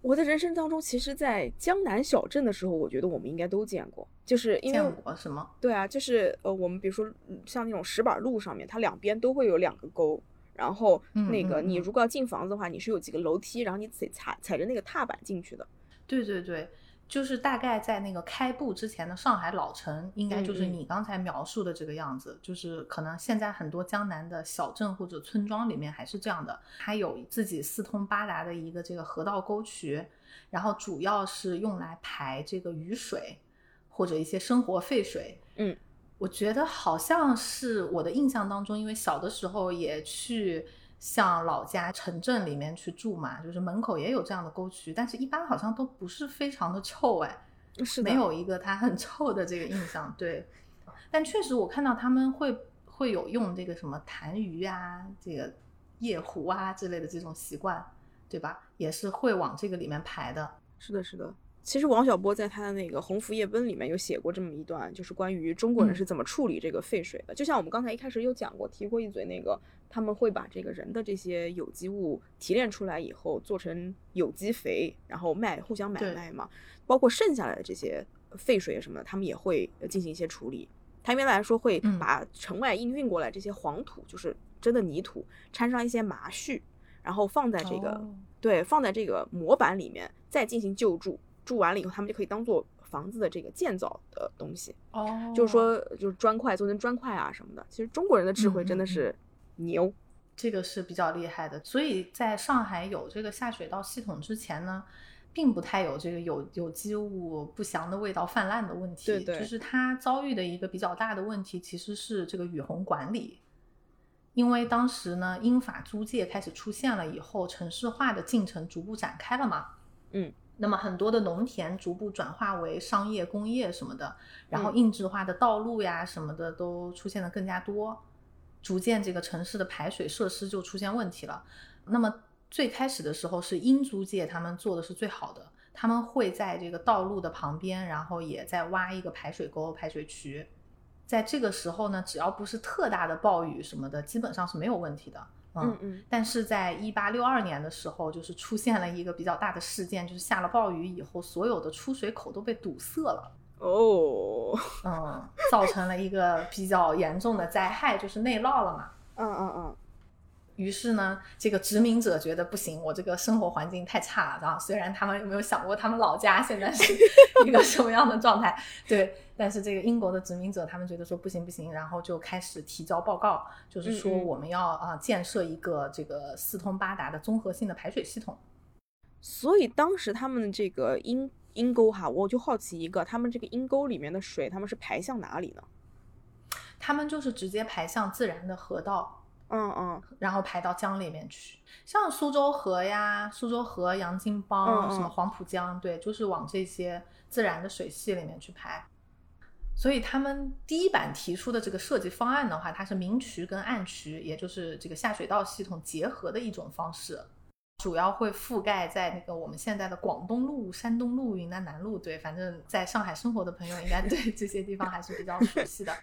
我的人生当中，其实，在江南小镇的时候，我觉得我们应该都见过，就是因为见过什么？对啊，就是呃，我们比如说像那种石板路上面，它两边都会有两个沟。然后那个，你如果要进房子的话，你是有几个楼梯，然后你踩踩踩着那个踏板进去的。对对对，就是大概在那个开埠之前的上海老城，应该就是你刚才描述的这个样子。就是可能现在很多江南的小镇或者村庄里面还是这样的，它有自己四通八达的一个这个河道沟渠，然后主要是用来排这个雨水或者一些生活废水。嗯。我觉得好像是我的印象当中，因为小的时候也去像老家城镇里面去住嘛，就是门口也有这样的沟渠，但是一般好像都不是非常的臭哎，是没有一个它很臭的这个印象。对，但确实我看到他们会会有用这个什么痰盂啊、这个夜壶啊之类的这种习惯，对吧？也是会往这个里面排的。是的，是的。其实王小波在他的那个《鸿福夜奔》里面有写过这么一段，就是关于中国人是怎么处理这个废水的。就像我们刚才一开始有讲过，提过一嘴，那个他们会把这个人的这些有机物提炼出来以后做成有机肥，然后卖，互相买卖嘛。包括剩下来的这些废水什么的，他们也会进行一些处理。他一般来说会把城外运运过来这些黄土，就是真的泥土，掺上一些麻絮。然后放在这个对放在这个模板里面，再进行救助，住完了以后，他们就可以当做房子的这个建造的东西。哦，就是说，就是砖块做成砖块啊什么的。其实中国人的智慧真的是牛，这个是比较厉害的。所以在上海有这个下水道系统之前呢。并不太有这个有有机物不祥的味道泛滥的问题，对对，就是它遭遇的一个比较大的问题，其实是这个雨洪管理。因为当时呢，英法租界开始出现了以后，城市化的进程逐步展开了嘛，嗯，那么很多的农田逐步转化为商业、工业什么的，然后硬质化的道路呀什么的都出现的更加多，逐渐这个城市的排水设施就出现问题了，那么。最开始的时候是英租界，他们做的是最好的，他们会在这个道路的旁边，然后也在挖一个排水沟、排水渠。在这个时候呢，只要不是特大的暴雨什么的，基本上是没有问题的。嗯嗯。但是在一八六二年的时候，就是出现了一个比较大的事件，就是下了暴雨以后，所有的出水口都被堵塞了。哦。嗯，造成了一个比较严重的灾害，就是内涝了嘛。嗯嗯嗯。于是呢，这个殖民者觉得不行，我这个生活环境太差了啊。虽然他们有没有想过他们老家现在是 <laughs> 一个什么样的状态，对，但是这个英国的殖民者他们觉得说不行不行，然后就开始提交报告，就是说我们要啊建设一个这个四通八达的综合性的排水系统。所以当时他们这个阴阴沟哈，我就好奇一个，他们这个阴沟里面的水，他们是排向哪里呢？他们就是直接排向自然的河道。嗯嗯，然后排到江里面去，像苏州河呀、苏州河、洋泾浜、什么黄浦江，对，就是往这些自然的水系里面去排。所以他们第一版提出的这个设计方案的话，它是明渠跟暗渠，也就是这个下水道系统结合的一种方式，主要会覆盖在那个我们现在的广东路、山东路、云南南路。对，反正在上海生活的朋友应该 <laughs> 对这些地方还是比较熟悉的。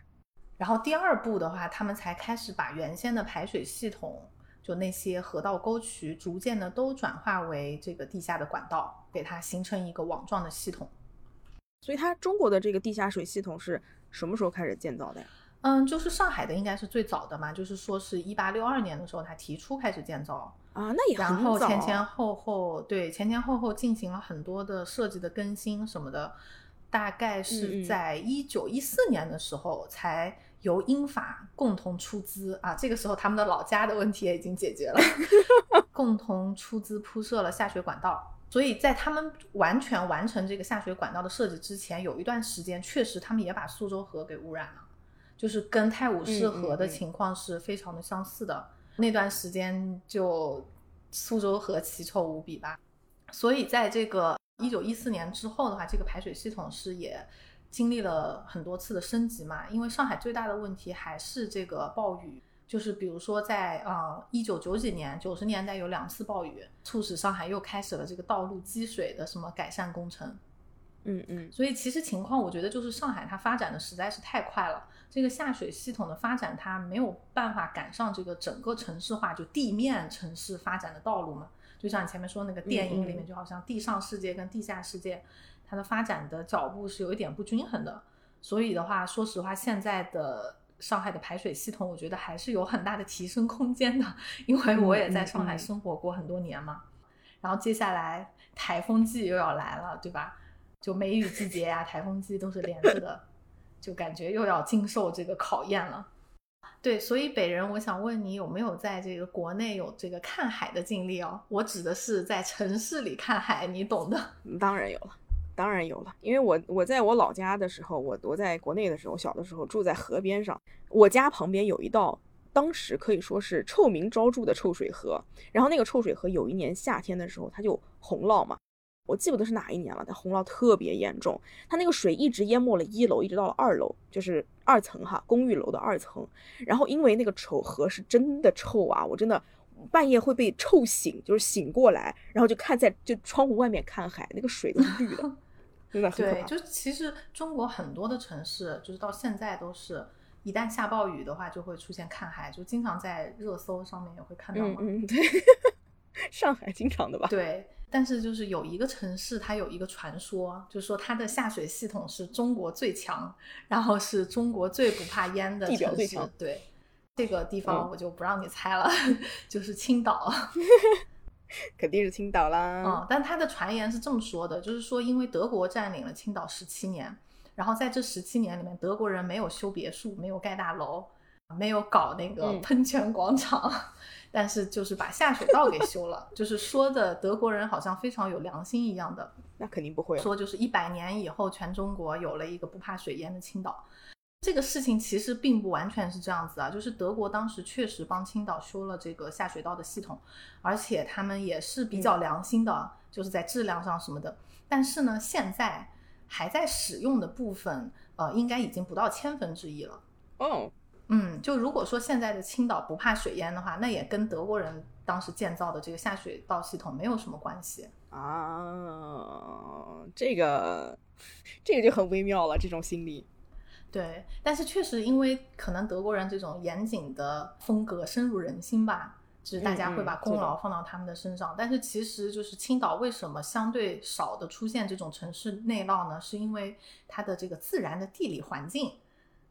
然后第二步的话，他们才开始把原先的排水系统，就那些河道沟渠，逐渐的都转化为这个地下的管道，给它形成一个网状的系统。所以，它中国的这个地下水系统是什么时候开始建造的呀？嗯，就是上海的应该是最早的嘛，就是说是一八六二年的时候，他提出开始建造啊，那也然后前前后后对前前后后进行了很多的设计的更新什么的。大概是在一九一四年的时候，才由英法共同出资啊。这个时候，他们的老家的问题也已经解决了，<laughs> 共同出资铺设了下水管道。所以在他们完全完成这个下水管道的设计之前，有一段时间，确实他们也把苏州河给污染了，就是跟泰晤士河的情况是非常的相似的。那段时间就苏州河奇臭无比吧。所以在这个。一九一四年之后的话，这个排水系统是也经历了很多次的升级嘛。因为上海最大的问题还是这个暴雨，就是比如说在呃一九九几年、九十年代有两次暴雨，促使上海又开始了这个道路积水的什么改善工程。嗯嗯。所以其实情况，我觉得就是上海它发展的实在是太快了，这个下水系统的发展它没有办法赶上这个整个城市化就地面城市发展的道路嘛。就像你前面说那个电影里面，就好像地上世界跟地下世界，它的发展的脚步是有一点不均衡的。所以的话，说实话，现在的上海的排水系统，我觉得还是有很大的提升空间的。因为我也在上海生活过很多年嘛。然后接下来台风季又要来了，对吧？就梅雨季节呀，台风季都是连着的，就感觉又要经受这个考验了。对，所以北人，我想问你有没有在这个国内有这个看海的经历哦？我指的是在城市里看海，你懂的。<laughs> 当然有了，当然有了，因为我我在我老家的时候，我我在国内的时候，小的时候住在河边上，我家旁边有一道当时可以说是臭名昭著的臭水河，然后那个臭水河有一年夏天的时候，它就洪涝嘛。我记不得是哪一年了，但洪涝特别严重，它那个水一直淹没了一楼，一直到了二楼，就是二层哈，公寓楼的二层。然后因为那个臭河是真的臭啊，我真的半夜会被臭醒，就是醒过来，然后就看在就窗户外面看海，那个水都是绿的，<laughs> 真的很可怕。对，就其实中国很多的城市，就是到现在都是一旦下暴雨的话，就会出现看海，就经常在热搜上面也会看到嘛。嗯，对，<laughs> 上海经常的吧？对。但是就是有一个城市，它有一个传说，就是说它的下水系统是中国最强，然后是中国最不怕淹的城市。对，这个地方我就不让你猜了，<laughs> 就是青岛。<laughs> 肯定是青岛啦。嗯，但他的传言是这么说的，就是说因为德国占领了青岛十七年，然后在这十七年里面，德国人没有修别墅，没有盖大楼，没有搞那个喷泉广场，<laughs> 但是就是把下水道给修了，就是说的德国人好像非常有良心一样的。那肯定不会说，就是一百年以后，全中国有了一个不怕水淹的青岛。这个事情其实并不完全是这样子啊，就是德国当时确实帮青岛修了这个下水道的系统，而且他们也是比较良心的，就是在质量上什么的。但是呢，现在还在使用的部分，呃，应该已经不到千分之一了。哦，嗯，就如果说现在的青岛不怕水淹的话，那也跟德国人当时建造的这个下水道系统没有什么关系啊。这个，这个就很微妙了，这种心理。对，但是确实，因为可能德国人这种严谨的风格深入人心吧，就是大家会把功劳放到他们的身上。但是其实就是青岛为什么相对少的出现这种城市内涝呢？是因为它的这个自然的地理环境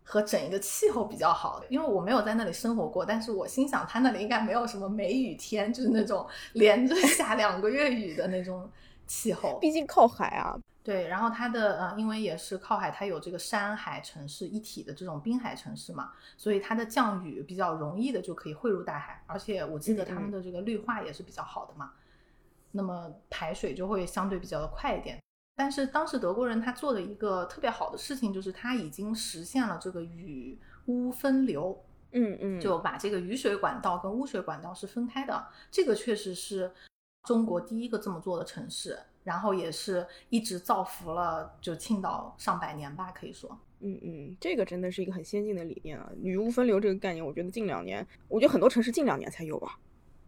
和整一个气候比较好。因为我没有在那里生活过，但是我心想，它那里应该没有什么梅雨天，就是那种连着 <laughs> 下两个月雨的那种气候。毕竟靠海啊。对，然后它的呃，因为也是靠海，它有这个山海城市一体的这种滨海城市嘛，所以它的降雨比较容易的就可以汇入大海，而且我记得他们的这个绿化也是比较好的嘛，那么排水就会相对比较的快一点。但是当时德国人他做的一个特别好的事情，就是他已经实现了这个雨污分流，嗯嗯，就把这个雨水管道跟污水管道是分开的，这个确实是中国第一个这么做的城市。然后也是一直造福了就青岛上百年吧，可以说，嗯嗯，这个真的是一个很先进的理念啊。雨污分流这个概念，我觉得近两年，我觉得很多城市近两年才有吧。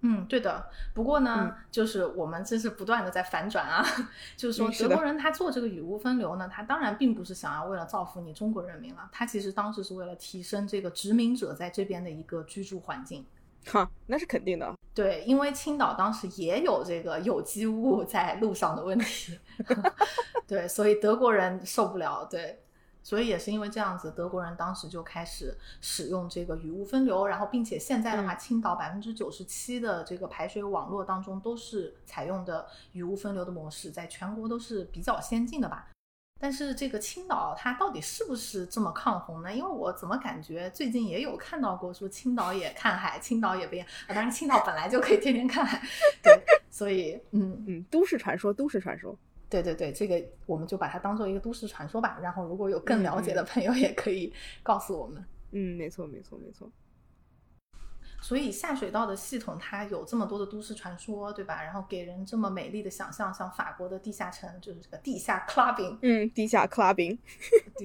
嗯，对的。不过呢，就是我们这是不断的在反转啊，<laughs> 就是说德国人他做这个雨污分流呢，他当然并不是想要为了造福你中国人民了，他其实当时是为了提升这个殖民者在这边的一个居住环境。哈，那是肯定的。对，因为青岛当时也有这个有机物在路上的问题，<laughs> 对，所以德国人受不了。对，所以也是因为这样子，德国人当时就开始使用这个雨污分流，然后并且现在的话，青岛百分之九十七的这个排水网络当中都是采用的雨污分流的模式，在全国都是比较先进的吧。但是这个青岛它到底是不是这么抗洪呢？因为我怎么感觉最近也有看到过说青岛也看海，青岛也变啊，当然青岛本来就可以天天看海，对，所以嗯嗯，都市传说，都市传说，对对对，这个我们就把它当做一个都市传说吧。然后如果有更了解的朋友，也可以告诉我们。嗯，没错没错没错。所以下水道的系统它有这么多的都市传说，对吧？然后给人这么美丽的想象，像法国的地下城，就是这个地下 clubbing，嗯，地下 clubbing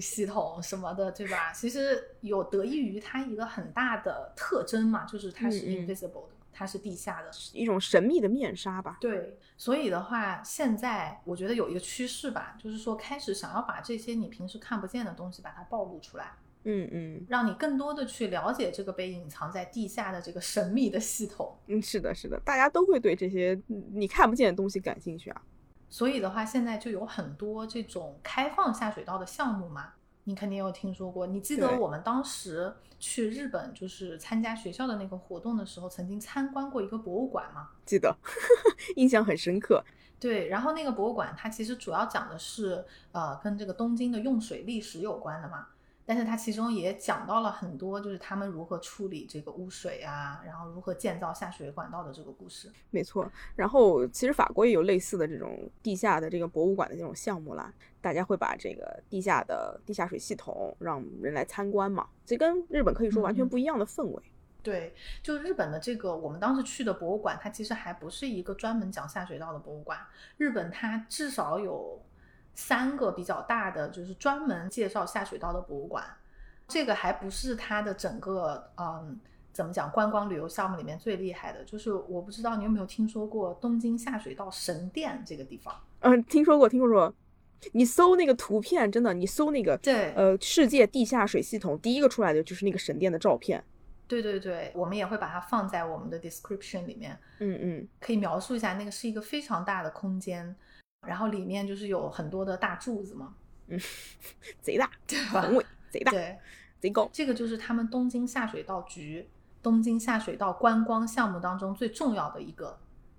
系统什么的，对吧？其实有得益于它一个很大的特征嘛，就是它是 invisible 的，它是地下的，一种神秘的面纱吧。对，所以的话，现在我觉得有一个趋势吧，就是说开始想要把这些你平时看不见的东西把它暴露出来。嗯嗯，让你更多的去了解这个被隐藏在地下的这个神秘的系统。嗯，是的，是的，大家都会对这些你看不见的东西感兴趣啊。所以的话，现在就有很多这种开放下水道的项目嘛，你肯定有听说过。你记得我们当时去日本就是参加学校的那个活动的时候，曾经参观过一个博物馆吗？记得，<laughs> 印象很深刻。对，然后那个博物馆它其实主要讲的是呃跟这个东京的用水历史有关的嘛。但是它其中也讲到了很多，就是他们如何处理这个污水啊，然后如何建造下水管道的这个故事。没错，然后其实法国也有类似的这种地下的这个博物馆的这种项目啦，大家会把这个地下的地下水系统让人来参观嘛，这跟日本可以说完全不一样的氛围。对，就日本的这个我们当时去的博物馆，它其实还不是一个专门讲下水道的博物馆，日本它至少有。三个比较大的，就是专门介绍下水道的博物馆，这个还不是它的整个，嗯，怎么讲，观光旅游项目里面最厉害的，就是我不知道你有没有听说过东京下水道神殿这个地方？嗯，听说过，听说过。你搜那个图片，真的，你搜那个，对，呃，世界地下水系统第一个出来的就是那个神殿的照片。对对对，我们也会把它放在我们的 description 里面。嗯嗯，可以描述一下，那个是一个非常大的空间。然后里面就是有很多的大柱子嘛，嗯，贼大，对吧？宏伟，贼大，对，贼高。这个就是他们东京下水道局东京下水道观光项目当中最重要的一个，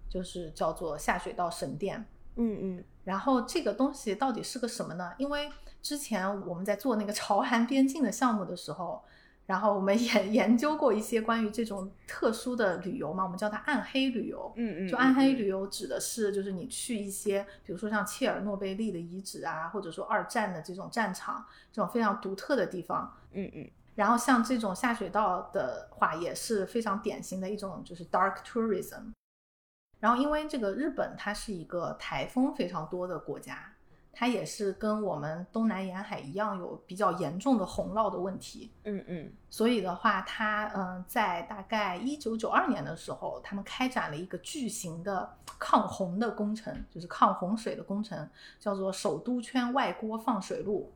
就是叫做下水道神殿。嗯嗯。然后这个东西到底是个什么呢？因为之前我们在做那个 <laughs> 朝韩边境的项目的时候。然后我们 <laughs> 也研究过一些关于这种特殊的旅游嘛，我们叫它暗黑旅游。嗯嗯，就暗黑旅游指的是，就是你去一些，比如说像切尔诺贝利的遗址啊，或者说二战的这种战场，这种非常独特的地方。嗯嗯。然后像这种下水道的话，也是非常典型的一种，就是 dark tourism。然后因为这个日本它是一个台风非常多的国家。它也是跟我们东南沿海一样，有比较严重的洪涝的问题。嗯嗯，所以的话，它嗯，在大概一九九二年的时候，他们开展了一个巨型的抗洪的工程，就是抗洪水的工程，叫做首都圈外郭放水路。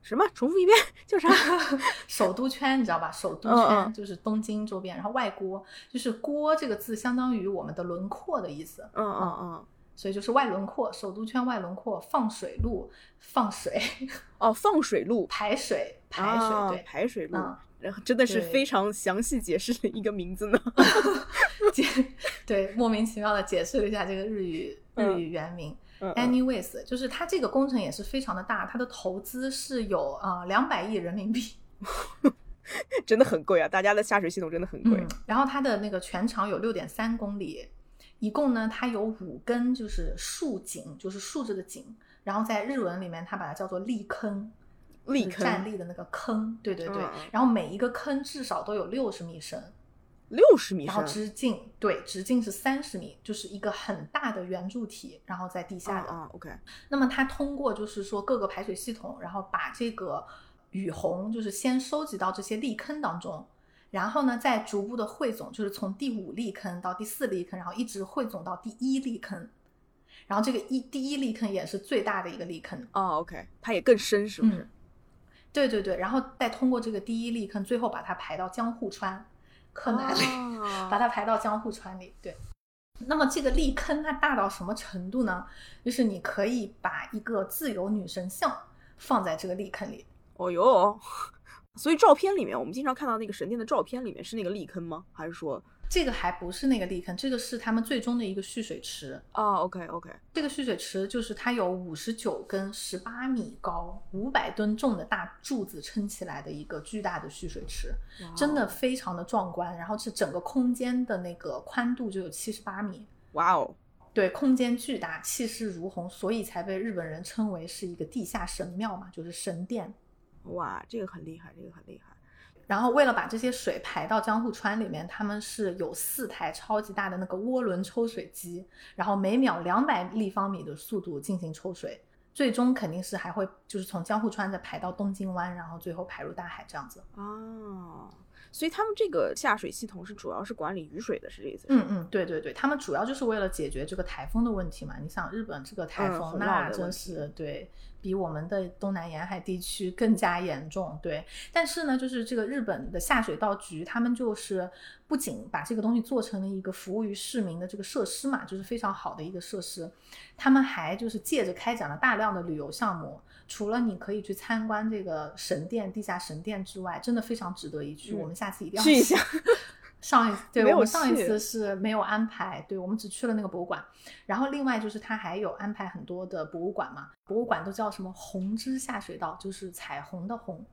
什么？重复一遍？叫啥？<laughs> 首都圈，你知道吧？首都圈就是东京周边，然后外郭就是郭这个字，相当于我们的轮廓的意思。嗯嗯嗯。所以就是外轮廓，首都圈外轮廓放水路放水哦，放水路排水排水对排水路，然后真的是非常详细解释的一个名字呢。<laughs> 解对莫名其妙的解释了一下这个日语日语原名。Anyways，就是它这个工程也是非常的大，它的投资是有啊两百亿人民币，<laughs> 真的很贵啊！大家的下水系统真的很贵。然后它的那个全长有六点三公里。一共呢，它有五根，就是竖井，就是竖着的井。然后在日文里面，它把它叫做立坑，立坑站立的那个坑。对对对。然后每一个坑至少都有六十米深，六十米深。然后直径，对，直径是三十米，就是一个很大的圆柱体，然后在地下的。啊，OK。那么它通过就是说各个排水系统，然后把这个雨虹就是先收集到这些立坑当中。然后呢，再逐步的汇总，就是从第五立坑到第四立坑，然后一直汇总到第一立坑。然后这个一第一立坑也是最大的一个立坑哦，OK，它也更深，是不是？对对对，然后再通过这个第一立坑，最后把它排到江户川，可难里，<laughs> 把它排到江户川里。对，那么这个立坑它大到什么程度呢？就是你可以把一个自由女神像放在这个立坑里。哦哟。所以照片里面，我们经常看到那个神殿的照片里面是那个立坑吗？还是说这个还不是那个立坑？这个是他们最终的一个蓄水池哦 OK OK，这个蓄水池就是它有五十九根十八米高、五百吨重的大柱子撑起来的一个巨大的蓄水池，真的非常的壮观。然后是整个空间的那个宽度就有七十八米。哇哦，对，空间巨大，气势如虹，所以才被日本人称为是一个地下神庙嘛，就是神殿。哇，这个很厉害，这个很厉害。然后为了把这些水排到江户川里面，他们是有四台超级大的那个涡轮抽水机，然后每秒两百立方米的速度进行抽水，最终肯定是还会就是从江户川再排到东京湾，然后最后排入大海这样子。哦。所以他们这个下水系统是主要是管理雨水的，是这意思？嗯嗯，对对对，他们主要就是为了解决这个台风的问题嘛。你想日本这个台风，那真是对。比我们的东南沿海地区更加严重，对。但是呢，就是这个日本的下水道局，他们就是不仅把这个东西做成了一个服务于市民的这个设施嘛，就是非常好的一个设施。他们还就是借着开展了大量的旅游项目，除了你可以去参观这个神殿、地下神殿之外，真的非常值得一去。我们下次一定要去一下。<laughs> 上一次对我们上一次是没有安排，对我们只去了那个博物馆。然后另外就是他还有安排很多的博物馆嘛，博物馆都叫什么红之下水道，就是彩虹的红。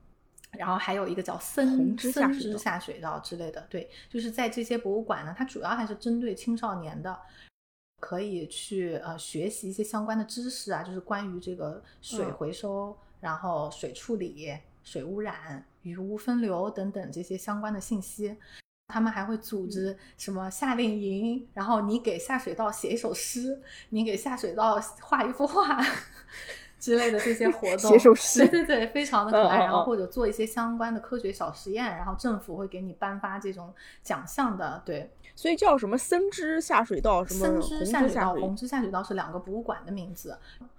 然后还有一个叫森森之下水道之类的，对，就是在这些博物馆呢，它主要还是针对青少年的，可以去呃学习一些相关的知识啊，就是关于这个水回收、然后水处理、水污染、雨污分流等等这些相关的信息。他们还会组织什么夏令营，然后你给下水道写一首诗，你给下水道画一幅画 <laughs> 之类的这些活动，写首诗，对对对，非常的可爱。然后或者做一些相关的科学小实验，然后政府会给你颁发这种奖项的。对，所以叫什么森之下水道，什么森之下水道、红之下水道是两个博物馆的名字。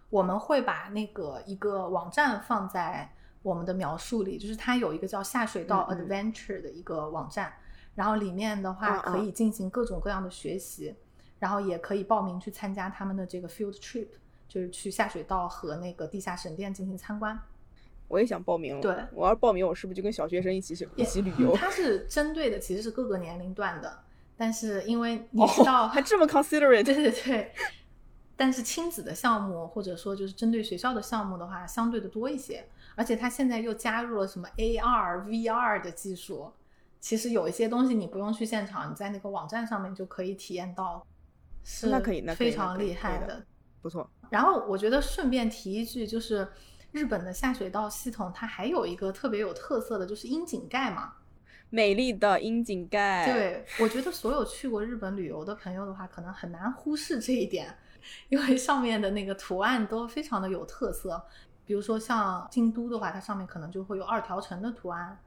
我们会把那个一个网站放在我们的描述里，就是它有一个叫下水道 Adventure 的一个网站。然后里面的话可以进行各种各样的学习，然后也可以报名去参加他们的这个 field trip，就是去下水道和那个地下神殿进行参观。我也想报名了。对，我要报名，我是不是就跟小学生一起去一起旅游？它是针对的其实是各个年龄段的，但是因为你知道，还这么 considerate，对对对。但是亲子的项目或者说就是针对学校的项目的话，相对的多一些。而且它现在又加入了什么 AR、VR 的技术，其实有一些东西你不用去现场，你在那个网站上面就可以体验到，是那可以，那非常厉害的，不错。然后我觉得顺便提一句，就是日本的下水道系统，它还有一个特别有特色的，就是樱井盖嘛，美丽的樱井盖。对，我觉得所有去过日本旅游的朋友的话，可能很难忽视这一点，因为上面的那个图案都非常的有特色。比如说像京都的话，它上面可能就会有二条城的图案，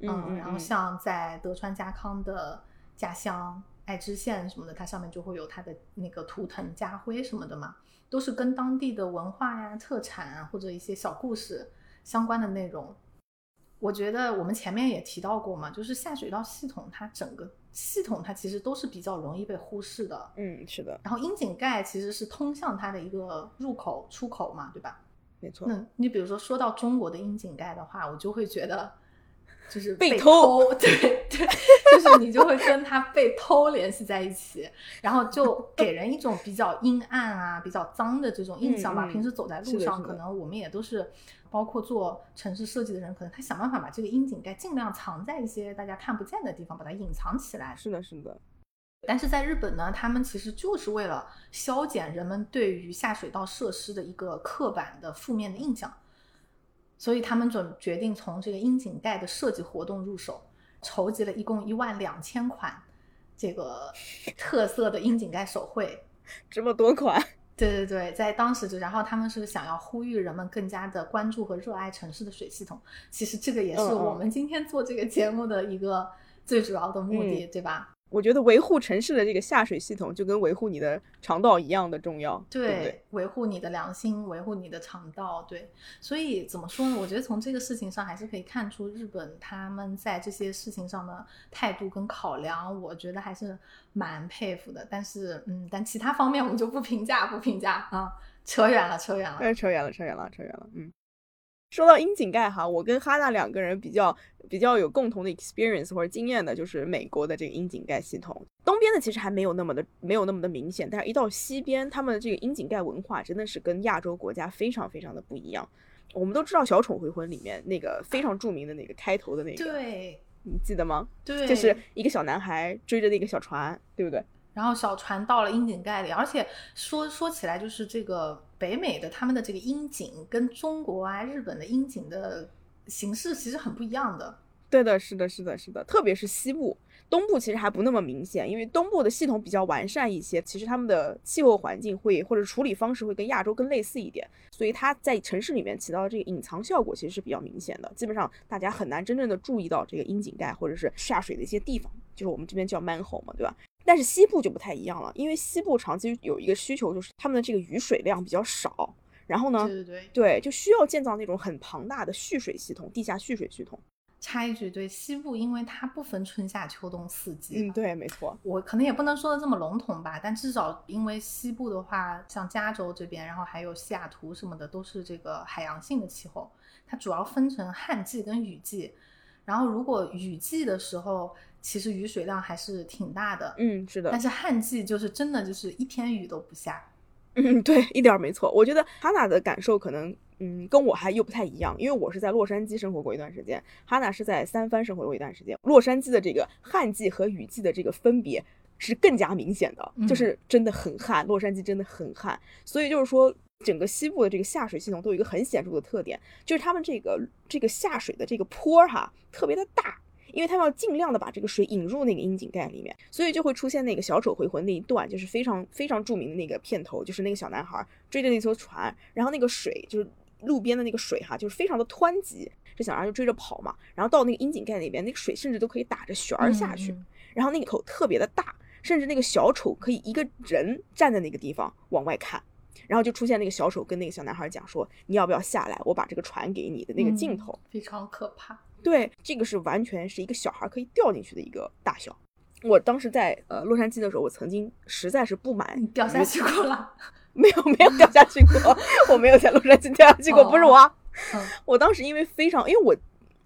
嗯，然后像在德川家康的家乡爱知县什么的，它上面就会有它的那个图腾家徽什么的嘛，都是跟当地的文化呀、特产啊或者一些小故事相关的内容。我觉得我们前面也提到过嘛，就是下水道系统它整个系统它其实都是比较容易被忽视的，嗯，是的。然后窨井盖其实是通向它的一个入口出口嘛，对吧？没错，那你比如说说到中国的窨井盖的话，我就会觉得就是被偷，对对，就是你就会跟他被偷联系在一起，然后就给人一种比较阴暗啊、比较脏的这种印象吧。平时走在路上，可能我们也都是，包括做城市设计的人，可能他想办法把这个阴井盖尽量藏在一些大家看不见的地方，把它隐藏起来。是的，是的。但是在日本呢，他们其实就是为了消减人们对于下水道设施的一个刻板的负面的印象，所以他们准决定从这个窨井盖的设计活动入手，筹集了一共一万两千款这个 <laughs> 特色的窨井盖手绘，这么多款？<laughs> 对对对，在当时就，然后他们是想要呼吁人们更加的关注和热爱城市的水系统。其实这个也是我们今天做这个节目的一个最主要的目的，对吧？我觉得维护城市的这个下水系统，就跟维护你的肠道一样的重要，对？维护你的良心，维护你的肠道，对。所以怎么说呢？我觉得从这个事情上还是可以看出日本他们在这些事情上的态度跟考量，我觉得还是蛮佩服的。但是，嗯，但其他方面我们就不评价，不评价啊，扯远了，扯远了，扯远了，扯远了，扯远了，嗯。说到樱井盖哈，我跟哈娜两个人比较比较有共同的 experience 或者经验的，就是美国的这个樱井盖系统。东边的其实还没有那么的没有那么的明显，但是一到西边，他们的这个樱井盖文化真的是跟亚洲国家非常非常的不一样。我们都知道《小丑回魂》里面那个非常著名的那个开头的那个，对，你记得吗？对，就是一个小男孩追着那个小船，对不对？然后小船到了樱井盖里，而且说说起来，就是这个北美的他们的这个樱井跟中国啊、日本的樱井的形式其实很不一样的。对的，是的，是的，是的，特别是西部，东部其实还不那么明显，因为东部的系统比较完善一些，其实他们的气候环境会或者处理方式会跟亚洲更类似一点，所以它在城市里面起到的这个隐藏效果其实是比较明显的，基本上大家很难真正的注意到这个樱井盖或者是下水的一些地方，就是我们这边叫 manhole 嘛，对吧？但是西部就不太一样了，因为西部长期有一个需求，就是他们的这个雨水量比较少，然后呢，对对对，对，就需要建造那种很庞大的蓄水系统，地下蓄水系统。插一句，对西部，因为它不分春夏秋冬四季，嗯，对，没错。我可能也不能说的这么笼统吧，但至少因为西部的话，像加州这边，然后还有西雅图什么的，都是这个海洋性的气候，它主要分成旱季跟雨季。然后如果雨季的时候，其实雨水量还是挺大的，嗯，是的。但是旱季就是真的就是一天雨都不下，<laughs> 嗯，对，一点没错。我觉得哈娜的感受可能，嗯，跟我还又不太一样，因为我是在洛杉矶生活过一段时间，哈娜是在三藩生活过一段时间。洛杉矶的这个旱季和雨季的这个分别是更加明显的，就是真的很旱，洛杉矶真的很旱。所以就是说，整个西部的这个下水系统都有一个很显著的特点，就是他们这个这个下水的这个坡哈特别的大。因为他们要尽量的把这个水引入那个窨井盖里面，所以就会出现那个小丑回魂那一段，就是非常非常著名的那个片头，就是那个小男孩追着那艘船，然后那个水就是路边的那个水哈，就是非常的湍急，这小孩就追着跑嘛，然后到那个窨井盖那边，那个水甚至都可以打着旋儿下去，然后那个口特别的大，甚至那个小丑可以一个人站在那个地方往外看，然后就出现那个小丑跟那个小男孩讲说，你要不要下来，我把这个船给你的那个镜头，非常可怕。对，这个是完全是一个小孩可以掉进去的一个大小。我当时在呃洛杉矶的时候，我曾经实在是不满掉下去过了，<laughs> 没有没有掉下去过，我没有在洛杉矶掉下去过，不是我，<laughs> 我当时因为非常，因为我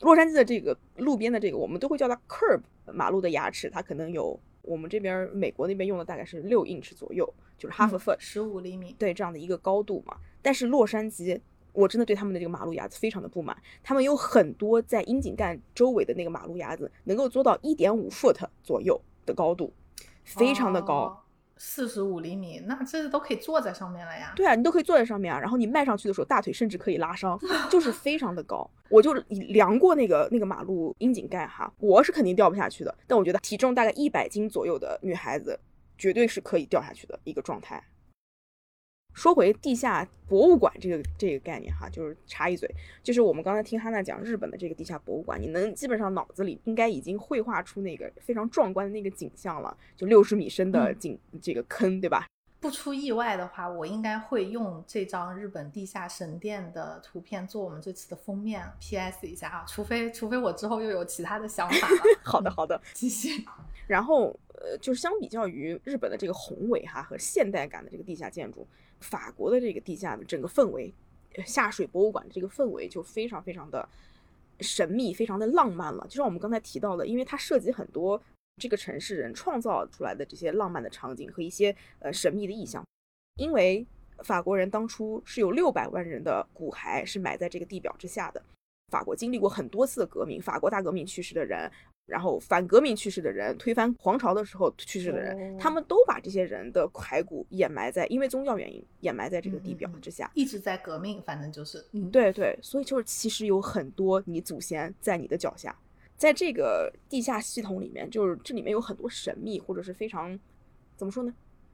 洛杉矶的这个路边的这个，我们都会叫它 curb 马路的牙齿，它可能有我们这边美国那边用的大概是六 inch 左右，就是 half a foot，十五厘米，对这样的一个高度嘛。但是洛杉矶，我真的对他们的这个马路牙子非常的不满，他们有很多在窨井盖周围的那个马路牙子能够做到一点五 foot 左右的高度，非常的高。四十五厘米，那这都可以坐在上面了呀。对啊，你都可以坐在上面啊。然后你迈上去的时候，大腿甚至可以拉伤，就是非常的高。我就量过那个那个马路窨井盖哈，我是肯定掉不下去的。但我觉得体重大概一百斤左右的女孩子，绝对是可以掉下去的一个状态。说回地下博物馆这个这个概念哈，就是插一嘴，就是我们刚才听哈娜讲日本的这个地下博物馆，你能基本上脑子里应该已经绘画出那个非常壮观的那个景象了，就六十米深的井这个坑，对吧？不出意外的话，我应该会用这张日本地下神殿的图片做我们这次的封面。P.S. 一下啊，除非除非我之后又有其他的想法了。好的好的，继续。然后呃，就是相比较于日本的这个宏伟哈和现代感的这个地下建筑。法国的这个地下的整个氛围，下水博物馆的这个氛围就非常非常的神秘，非常的浪漫了。就像我们刚才提到的，因为它涉及很多这个城市人创造出来的这些浪漫的场景和一些呃神秘的意象。因为法国人当初是有六百万人的骨骸是埋在这个地表之下的。法国经历过很多次的革命，法国大革命去世的人。然后反革命去世的人，推翻皇朝的时候去世的人，他们都把这些人的骸骨掩埋在，因为宗教原因掩埋在这个地表之下，一直在革命，反正就是，嗯，对对，所以就是其实有很多你祖先在你的脚下，在这个地下系统里面，就是这里面有很多神秘或者是非常怎么说呢，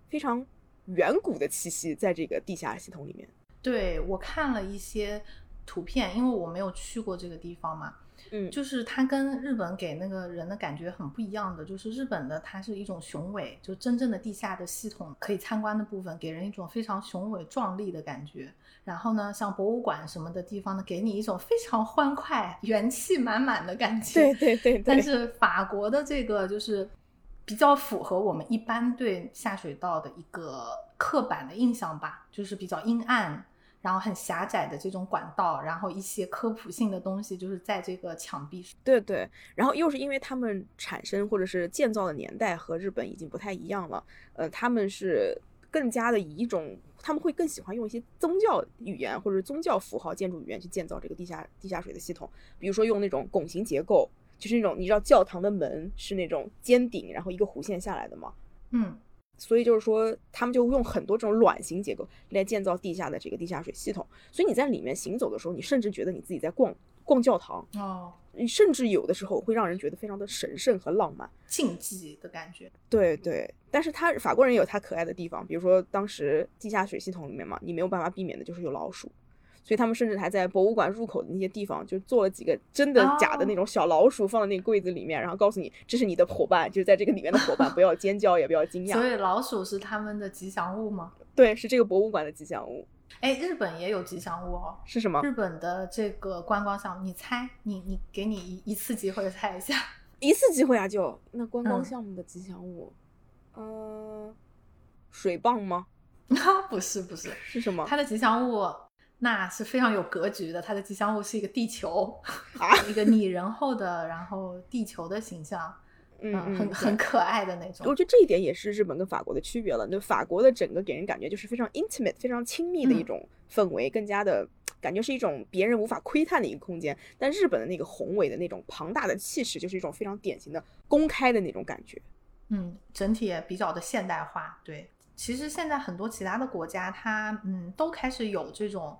非常远古的气息在这个地下系统里面。对我看了一些图片，因为我没有去过这个地方嘛。嗯，就是它跟日本给那个人的感觉很不一样的，就是日本的它是一种雄伟，就真正的地下的系统可以参观的部分，给人一种非常雄伟壮丽的感觉。然后呢，像博物馆什么的地方呢，给你一种非常欢快、元气满满的感觉。对对对。但是法国的这个就是比较符合我们一般对下水道的一个刻板的印象吧，就是比较阴暗。然后很狭窄的这种管道，然后一些科普性的东西就是在这个墙壁上。对对，然后又是因为他们产生或者是建造的年代和日本已经不太一样了，呃，他们是更加的以一种他们会更喜欢用一些宗教语言或者宗教符号建筑语言去建造这个地下地下水的系统，比如说用那种拱形结构，就是那种你知道教堂的门是那种尖顶，然后一个弧线下来的吗？嗯。所以就是说，他们就用很多这种卵形结构来建造地下的这个地下水系统。所以你在里面行走的时候，你甚至觉得你自己在逛逛教堂哦。你甚至有的时候会让人觉得非常的神圣和浪漫、禁忌的感觉。对对，但是他法国人也有他可爱的地方，比如说当时地下水系统里面嘛，你没有办法避免的就是有老鼠。所以他们甚至还在博物馆入口的那些地方，就做了几个真的假的那种小老鼠，放在那个柜子里面，然后告诉你这是你的伙伴，就是在这个里面的伙伴，<laughs> 不要尖叫，也不要惊讶。所以老鼠是他们的吉祥物吗？对，是这个博物馆的吉祥物。哎，日本也有吉祥物哦。是什么？日本的这个观光项目，你猜？你你给你一一次机会猜一下。<laughs> 一次机会啊，就那观光项目的吉祥物，嗯，水棒吗？<laughs> 不是不是，是什么？它的吉祥物。那是非常有格局的，它的吉祥物是一个地球，<laughs> 啊一个拟人后的，然后地球的形象，嗯，很很可爱的那种。我觉得这一点也是日本跟法国的区别了。那法国的整个给人感觉就是非常 intimate、非常亲密的一种氛围，更加的感觉是一种别人无法窥探的一个空间。但日本的那个宏伟的那种庞大的气势，就是一种非常典型的公开的那种感觉。嗯，整体也比较的现代化，对。其实现在很多其他的国家，它嗯都开始有这种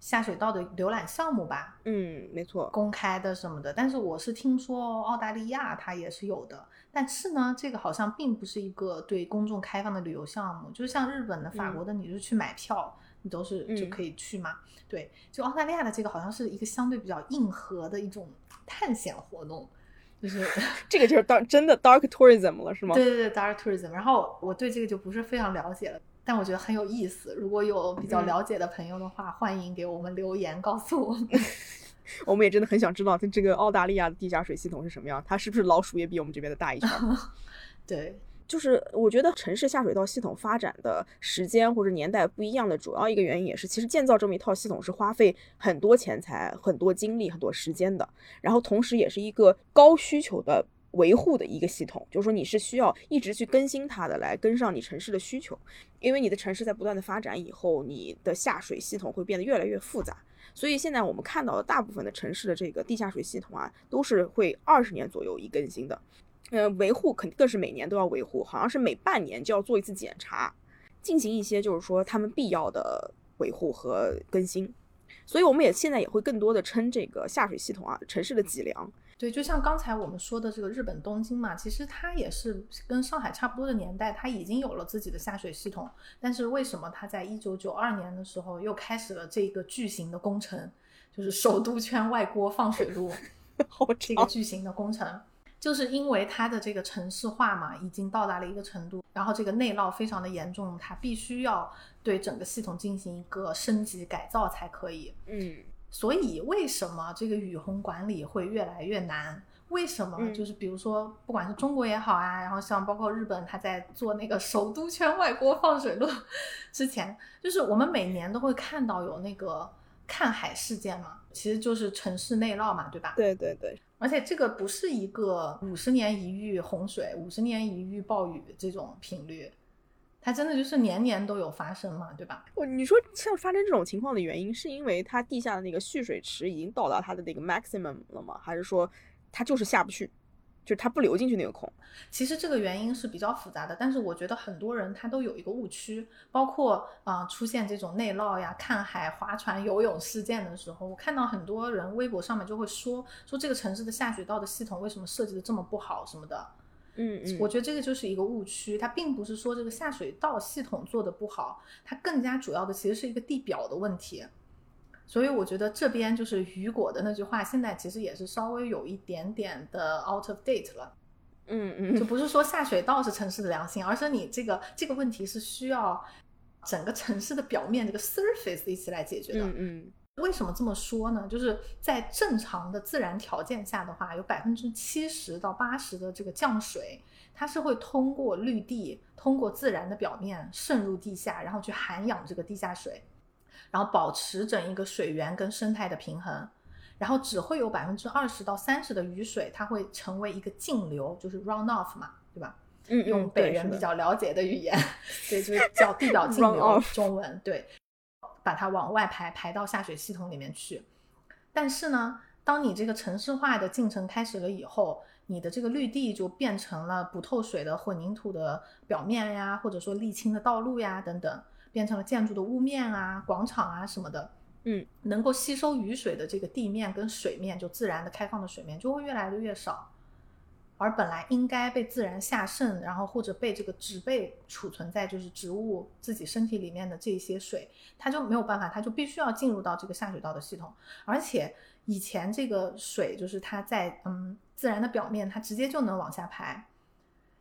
下水道的浏览项目吧？嗯，没错，公开的什么的。但是我是听说澳大利亚它也是有的，但是呢，这个好像并不是一个对公众开放的旅游项目。就是像日本的、法国的，你是去买票，你都是就可以去嘛。对，就澳大利亚的这个好像是一个相对比较硬核的一种探险活动。就是 <laughs> 这个就是 dark 真的 dark tourism 了，是吗？对对对，dark tourism。然后我对这个就不是非常了解了，但我觉得很有意思。如果有比较了解的朋友的话，欢迎给我们留言告诉我们。<laughs> 我们也真的很想知道它这个澳大利亚的地下水系统是什么样，它是不是老鼠也比我们这边的大一圈？<laughs> 对，就是我觉得城市下水道系统发展的时间或者年代不一样的主要一个原因，也是其实建造这么一套系统是花费很多钱财、很多精力、很多时间的。然后同时也是一个高需求的维护的一个系统，就是说你是需要一直去更新它的，来跟上你城市的需求。因为你的城市在不断的发展以后，你的下水系统会变得越来越复杂。所以现在我们看到的大部分的城市的这个地下水系统啊，都是会二十年左右一更新的。呃，维护肯定更是每年都要维护，好像是每半年就要做一次检查，进行一些就是说他们必要的维护和更新。所以我们也现在也会更多的称这个下水系统啊，城市的脊梁。对，就像刚才我们说的这个日本东京嘛，其实它也是跟上海差不多的年代，它已经有了自己的下水系统。但是为什么它在一九九二年的时候又开始了这个巨型的工程，就是首都圈外郭放水路，<laughs> 这个巨型的工程？就是因为它的这个城市化嘛，已经到达了一个程度，然后这个内涝非常的严重，它必须要对整个系统进行一个升级改造才可以。嗯，所以为什么这个雨洪管理会越来越难？为什么？就是比如说，不管是中国也好啊，然后像包括日本，它在做那个首都圈外国放水路之前，就是我们每年都会看到有那个看海事件嘛，其实就是城市内涝嘛，对吧？对对对。而且这个不是一个五十年一遇洪水、五十年一遇暴雨这种频率，它真的就是年年都有发生嘛，对吧？哦，你说像发生这种情况的原因，是因为它地下的那个蓄水池已经到达它的那个 maximum 了吗？还是说它就是下不去？就是它不流进去那个孔，其实这个原因是比较复杂的，但是我觉得很多人他都有一个误区，包括啊出现这种内涝呀、看海、划船、游泳事件的时候，我看到很多人微博上面就会说说这个城市的下水道的系统为什么设计的这么不好什么的，嗯嗯，我觉得这个就是一个误区，它并不是说这个下水道系统做的不好，它更加主要的其实是一个地表的问题。所以我觉得这边就是雨果的那句话，现在其实也是稍微有一点点的 out of date 了。嗯嗯，就不是说下水道是城市的良心，而是你这个这个问题是需要整个城市的表面这个 surface 一起来解决的。嗯嗯，为什么这么说呢？就是在正常的自然条件下的话，有百分之七十到八十的这个降水，它是会通过绿地，通过自然的表面渗入地下，然后去涵养这个地下水。然后保持整一个水源跟生态的平衡，然后只会有百分之二十到三十的雨水，它会成为一个径流，就是 run off 嘛，对吧？嗯用北人比较了解的语言，<laughs> 对，就是叫地表径流，中文对，把它往外排，排到下水系统里面去。但是呢，当你这个城市化的进程开始了以后，你的这个绿地就变成了不透水的混凝土的表面呀，或者说沥青的道路呀等等。变成了建筑的屋面啊、广场啊什么的，嗯，能够吸收雨水的这个地面跟水面，就自然的开放的水面就会越来的越少，而本来应该被自然下渗，然后或者被这个植被储存在就是植物自己身体里面的这些水，它就没有办法，它就必须要进入到这个下水道的系统，而且以前这个水就是它在嗯自然的表面，它直接就能往下排。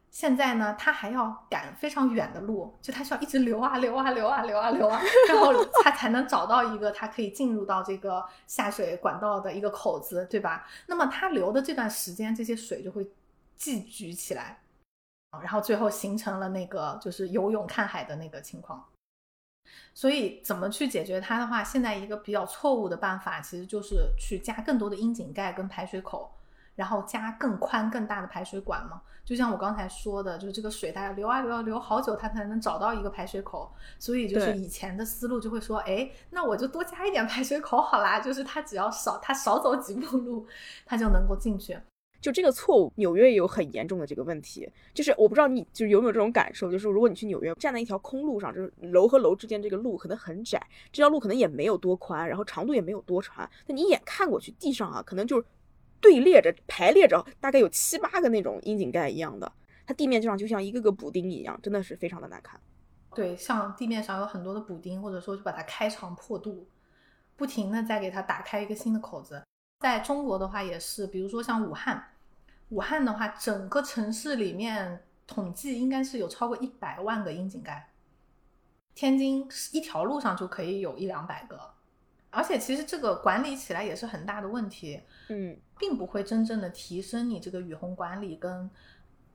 现在呢，它还要赶非常远的路，就它需要一直流啊流啊流啊流啊流啊，然后 <laughs> 它才能找到一个它可以进入到这个下水管道的一个口子，对吧？那么它流的这段时间，这些水就会积聚起来，然后最后形成了那个就是游泳看海的那个情况。所以怎么去解决它的话，现在一个比较错误的办法，其实就是去加更多的窨井盖跟排水口。然后加更宽更大的排水管嘛，就像我刚才说的，就是这个水它要流啊流啊流好久，它才能找到一个排水口。所以就是以前的思路就会说，哎，那我就多加一点排水口好啦，就是它只要少它少走几步路，它就能够进去。就这个错误，纽约也有很严重的这个问题。就是我不知道你就是有没有这种感受，就是如果你去纽约站在一条空路上，就是楼和楼之间这个路可能很窄，这条路可能也没有多宽，然后长度也没有多长，那你一眼看过去，地上啊可能就是。队列着排列着，大概有七八个那种窨井盖一样的，它地面上就像一个个补丁一样，真的是非常的难看。对，像地面上有很多的补丁，或者说就把它开肠破肚，不停的再给它打开一个新的口子。在中国的话也是，比如说像武汉，武汉的话，整个城市里面统计应该是有超过一百万个窨井盖，天津一条路上就可以有一两百个。而且其实这个管理起来也是很大的问题，嗯，并不会真正的提升你这个雨虹管理跟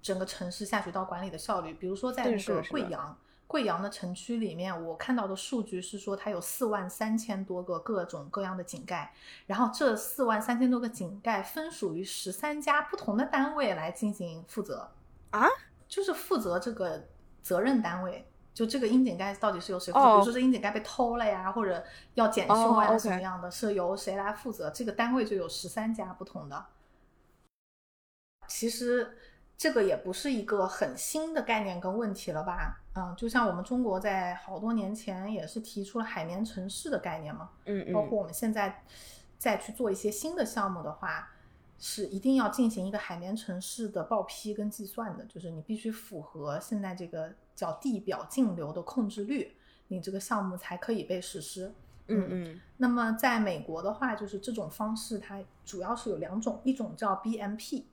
整个城市下水道管理的效率。比如说在那个贵阳，贵阳的城区里面，我看到的数据是说它有四万三千多个各种各样的井盖，然后这四万三千多个井盖分属于十三家不同的单位来进行负责啊，就是负责这个责任单位。就这个窨井盖到底是由谁负责？比如说这窨井盖被偷了呀，或者要检修啊什么样的，是由谁来负责？这个单位就有十三家不同的。其实这个也不是一个很新的概念跟问题了吧？嗯，就像我们中国在好多年前也是提出了海绵城市的概念嘛。嗯嗯。包括我们现在再去做一些新的项目的话，是一定要进行一个海绵城市的报批跟计算的，就是你必须符合现在这个。叫地表径流的控制率，你这个项目才可以被实施。嗯嗯。那么在美国的话，就是这种方式，它主要是有两种，一种叫 BMP，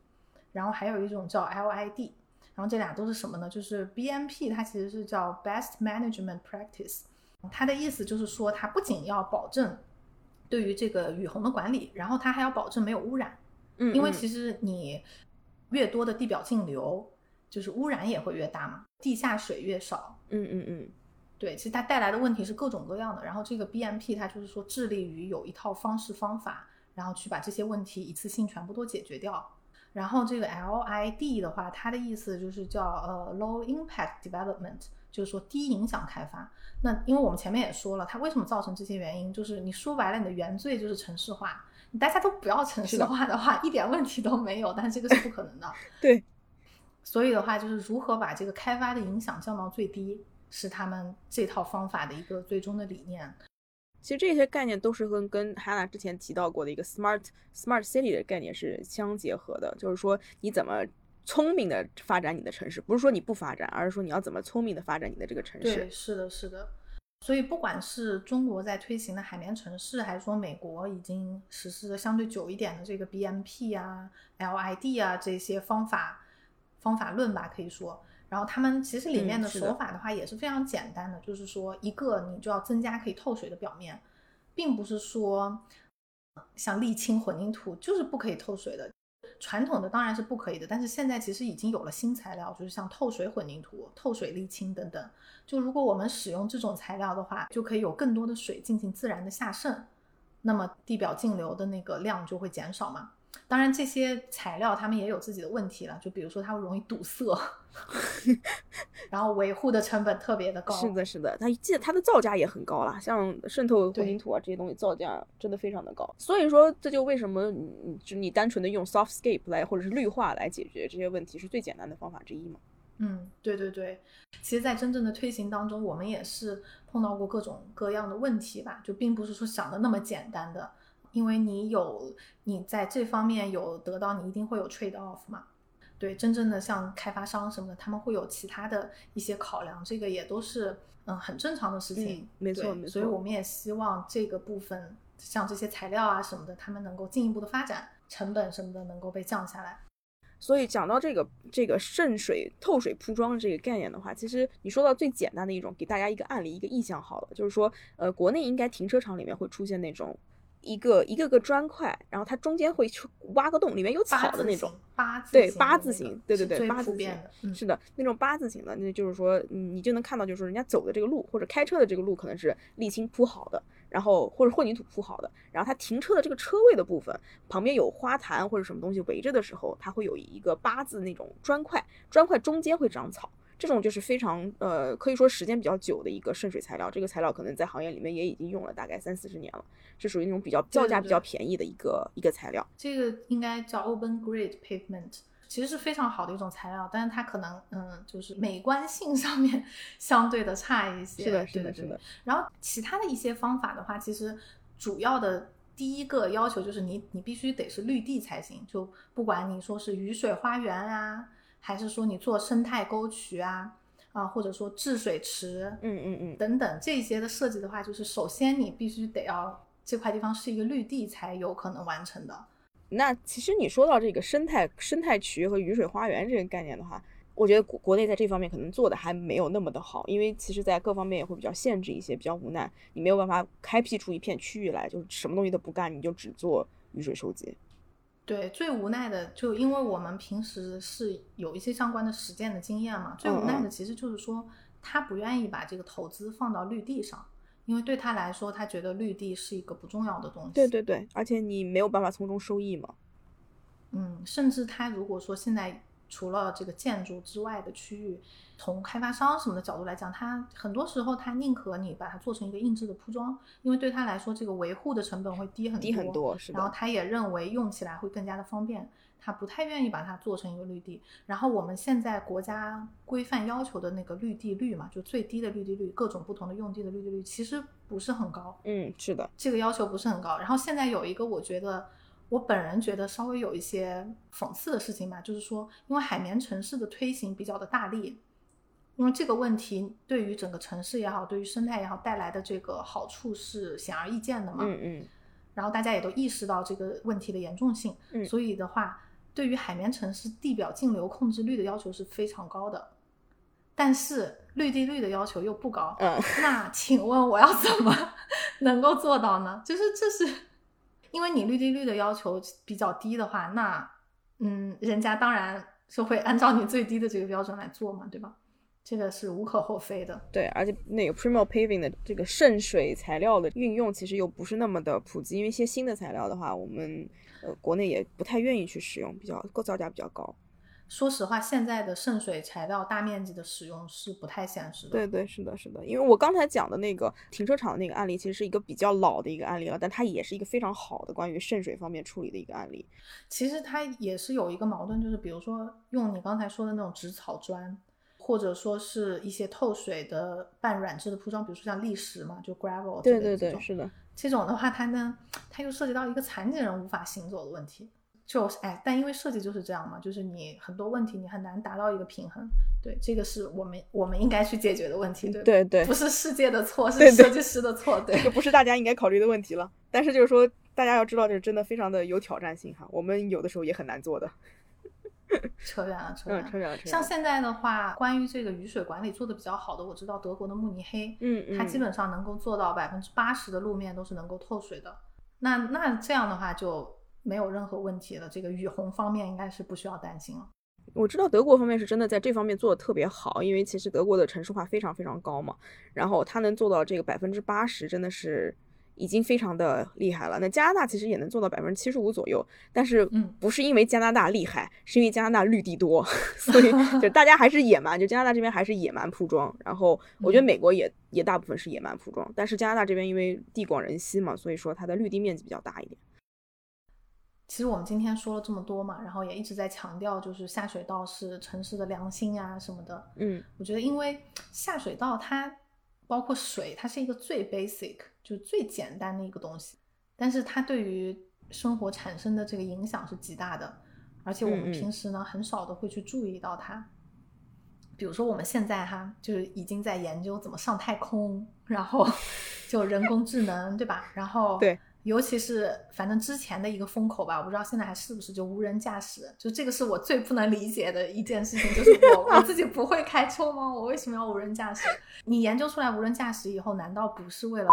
然后还有一种叫 LID。然后这俩都是什么呢？就是 BMP 它其实是叫 Best Management Practice，它的意思就是说，它不仅要保证对于这个雨洪的管理，然后它还要保证没有污染。嗯。因为其实你越多的地表径流。就是污染也会越大嘛，地下水越少，嗯嗯嗯，对，其实它带来的问题是各种各样的。然后这个 BMP 它就是说致力于有一套方式方法，然后去把这些问题一次性全部都解决掉。然后这个 LID 的话，它的意思就是叫呃 Low Impact Development，就是说低影响开发。那因为我们前面也说了，它为什么造成这些原因，就是你说白了，你的原罪就是城市化。你大家都不要城市化的话，一点问题都没有。但是这个是不可能的。<laughs> 对。所以的话，就是如何把这个开发的影响降到最低，是他们这套方法的一个最终的理念。其实这些概念都是跟跟 Hanna 之前提到过的一个 smart smart city 的概念是相结合的，就是说你怎么聪明的发展你的城市，不是说你不发展，而是说你要怎么聪明的发展你的这个城市。对，是的，是的。所以不管是中国在推行的海绵城市，还是说美国已经实施的相对久一点的这个 BMP 啊、LID 啊这些方法。方法论吧，可以说，然后他们其实里面的手法的话也是非常简单的，就是说一个你就要增加可以透水的表面，并不是说像沥青混凝土就是不可以透水的，传统的当然是不可以的，但是现在其实已经有了新材料，就是像透水混凝土、透水沥青等等，就如果我们使用这种材料的话，就可以有更多的水进行自然的下渗，那么地表径流的那个量就会减少嘛。当然，这些材料他们也有自己的问题了，就比如说它会容易堵塞，<laughs> 然后维护的成本特别的高。是的，是的，它记得它的造价也很高了，像渗透混凝土啊这些东西造价真的非常的高。所以说，这就为什么你就你单纯的用 softscape 来或者是绿化来解决这些问题是最简单的方法之一嘛？嗯，对对对。其实，在真正的推行当中，我们也是碰到过各种各样的问题吧，就并不是说想的那么简单的。因为你有你在这方面有得到，你一定会有 trade off 嘛？对，真正的像开发商什么的，他们会有其他的一些考量，这个也都是嗯很正常的事情。没错，没错。所以我们也希望这个部分，像这些材料啊什么的，他们能够进一步的发展，成本什么的能够被降下来。所以讲到这个这个渗水透水铺装这个概念的话，其实你说到最简单的一种，给大家一个案例一个意向好了，就是说呃国内应该停车场里面会出现那种。一个一个个砖块，然后它中间会去挖个洞，里面有草的那种。八字对八字形，对对对，八字形是的，那种八字形的，那就是说，你就能看到，就是说人家走的这个路或者开车的这个路可能是沥青铺好的，然后或者混凝土铺好的，然后它停车的这个车位的部分旁边有花坛或者什么东西围着的时候，它会有一个八字那种砖块，砖块中间会长草。这种就是非常呃，可以说时间比较久的一个渗水材料。这个材料可能在行业里面也已经用了大概三四十年了，是属于那种比较造价比较便宜的一个一个材料。这个应该叫 open grade pavement，其实是非常好的一种材料，但是它可能嗯，就是美观性 <laughs> 上面相对的差一些。是的，是的，是的。然后其他的一些方法的话，其实主要的第一个要求就是你你必须得是绿地才行，就不管你说是雨水花园啊。还是说你做生态沟渠啊，啊，或者说治水池，嗯嗯嗯，等等这些的设计的话，就是首先你必须得要这块地方是一个绿地才有可能完成的。那其实你说到这个生态生态渠和雨水花园这个概念的话，我觉得国国内在这方面可能做的还没有那么的好，因为其实在各方面也会比较限制一些，比较无奈，你没有办法开辟出一片区域来，就是什么东西都不干，你就只做雨水收集。对，最无奈的就因为我们平时是有一些相关的实践的经验嘛，最无奈的其实就是说他不愿意把这个投资放到绿地上，因为对他来说，他觉得绿地是一个不重要的东西。对对对，而且你没有办法从中收益嘛。嗯，甚至他如果说现在除了这个建筑之外的区域，从开发商什么的角度来讲，他很多时候他宁可你把它做成一个硬质的铺装，因为对他来说这个维护的成本会低很低很多，是然后他也认为用起来会更加的方便，他不太愿意把它做成一个绿地。然后我们现在国家规范要求的那个绿地率嘛，就最低的绿地率，各种不同的用地的绿地率其实不是很高。嗯，是的，这个要求不是很高。然后现在有一个我觉得。我本人觉得稍微有一些讽刺的事情吧，就是说，因为海绵城市的推行比较的大力，因为这个问题对于整个城市也好，对于生态也好带来的这个好处是显而易见的嘛。嗯嗯。然后大家也都意识到这个问题的严重性，嗯所以的话，对于海绵城市地表径流控制率的要求是非常高的，但是绿地率的要求又不高。嗯。<laughs> 那请问我要怎么 <laughs> 能够做到呢？就是这是。因为你绿地率的要求比较低的话，那嗯，人家当然是会按照你最低的这个标准来做嘛，对吧？这个是无可厚非的。对，而且那个 Primo Paving 的这个渗水材料的运用其实又不是那么的普及，因为一些新的材料的话，我们呃国内也不太愿意去使用，比较构造价比较高。说实话，现在的渗水材料大面积的使用是不太现实的。对对，是的，是的。因为我刚才讲的那个停车场的那个案例，其实是一个比较老的一个案例了，但它也是一个非常好的关于渗水方面处理的一个案例。其实它也是有一个矛盾，就是比如说用你刚才说的那种植草砖，或者说是一些透水的半软质的铺装，比如说像砾石嘛，就 gravel。对对对，是的。这种的话，它呢，它又涉及到一个残疾人无法行走的问题。就是哎，但因为设计就是这样嘛，就是你很多问题你很难达到一个平衡。对，这个是我们我们应该去解决的问题。对对对，不是世界的错，<laughs> 是设计师的错。对，这个不是大家应该考虑的问题了。但是就是说，大家要知道，这真的非常的有挑战性哈。我们有的时候也很难做的。扯远了，扯远了，扯远了。像现在的话，关于这个雨水管理做的比较好的，我知道德国的慕尼黑，嗯嗯，它基本上能够做到百分之八十的路面都是能够透水的。那那这样的话就。没有任何问题了，这个雨洪方面应该是不需要担心了。我知道德国方面是真的在这方面做的特别好，因为其实德国的城市化非常非常高嘛，然后它能做到这个百分之八十，真的是已经非常的厉害了。那加拿大其实也能做到百分之七十五左右，但是不是因为加拿大厉害，是因为加拿大绿地多，<laughs> 所以 <laughs> 就大家还是野蛮，就加拿大这边还是野蛮铺装。然后我觉得美国也也大部分是野蛮铺装，但是加拿大这边因为地广人稀嘛，所以说它的绿地面积比较大一点。其实我们今天说了这么多嘛，然后也一直在强调，就是下水道是城市的良心啊什么的。嗯，我觉得因为下水道它包括水，它是一个最 basic 就最简单的一个东西，但是它对于生活产生的这个影响是极大的，而且我们平时呢很少的会去注意到它。比如说我们现在哈，就是已经在研究怎么上太空，然后 <laughs> 就人工智能，对吧？然后对。尤其是反正之前的一个风口吧，我不知道现在还是不是就无人驾驶，就这个是我最不能理解的一件事情，就是我我自己不会开车吗？我为什么要无人驾驶？你研究出来无人驾驶以后，难道不是为了？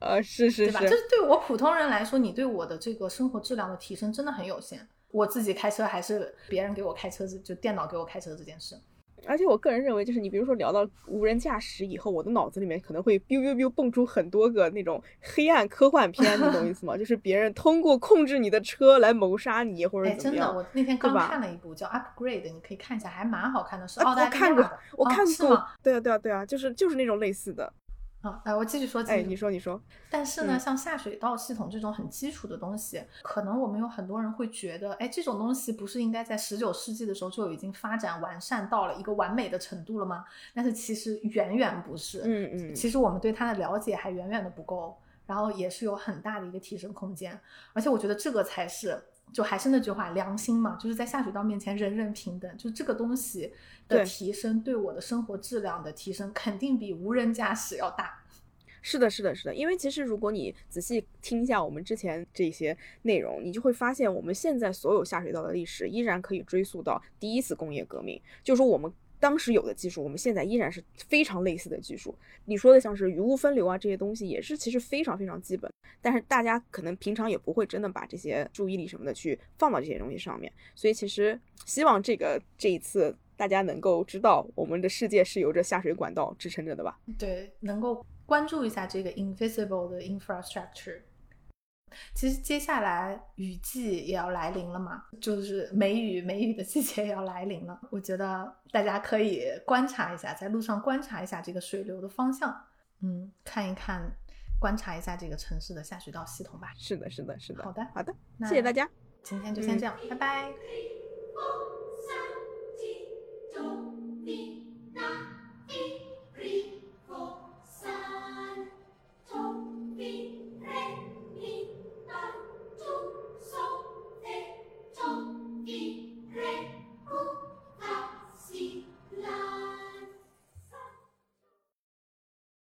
呃，是是是，对吧？就是对我普通人来说，你对我的这个生活质量的提升真的很有限。我自己开车还是别人给我开车，就电脑给我开车这件事。而且我个人认为，就是你比如说聊到无人驾驶以后，我的脑子里面可能会 biu biu biu 蹦出很多个那种黑暗科幻片，你懂意思吗？<laughs> 就是别人通过控制你的车来谋杀你，或者怎么样。真的，我那天刚看了一部叫 Upgrade，你可以看一下，还蛮好看的，是澳大利亚的。我看过，对啊对啊对啊，就是就是那种类似的。好，来我继续说。哎，你说，你说。但是呢，像下水道系统这种很基础的东西，可能我们有很多人会觉得，哎，这种东西不是应该在十九世纪的时候就已经发展完善到了一个完美的程度了吗？但是其实远远不是。嗯嗯。其实我们对它的了解还远远的不够，然后也是有很大的一个提升空间。而且我觉得这个才是，就还是那句话，良心嘛，就是在下水道面前人人平等。就这个东西的提升，对我的生活质量的提升，肯定比无人驾驶要大。是的，是的，是的，因为其实如果你仔细听一下我们之前这些内容，你就会发现我们现在所有下水道的历史依然可以追溯到第一次工业革命。就说我们当时有的技术，我们现在依然是非常类似的技术。你说的像是雨污分流啊这些东西，也是其实非常非常基本，但是大家可能平常也不会真的把这些注意力什么的去放到这些东西上面。所以其实希望这个这一次大家能够知道，我们的世界是由着下水管道支撑着的吧？对，能够关注一下这个 invisible 的 infrastructure。其实接下来雨季也要来临了嘛，就是梅雨梅雨的季节也要来临了，我觉得大家可以观察一下，在路上观察一下这个水流的方向，嗯，看一看，观察一下这个城市的下水道系统吧。是的是的是的，好的好的，那谢谢大家，今天就先这样，拜拜。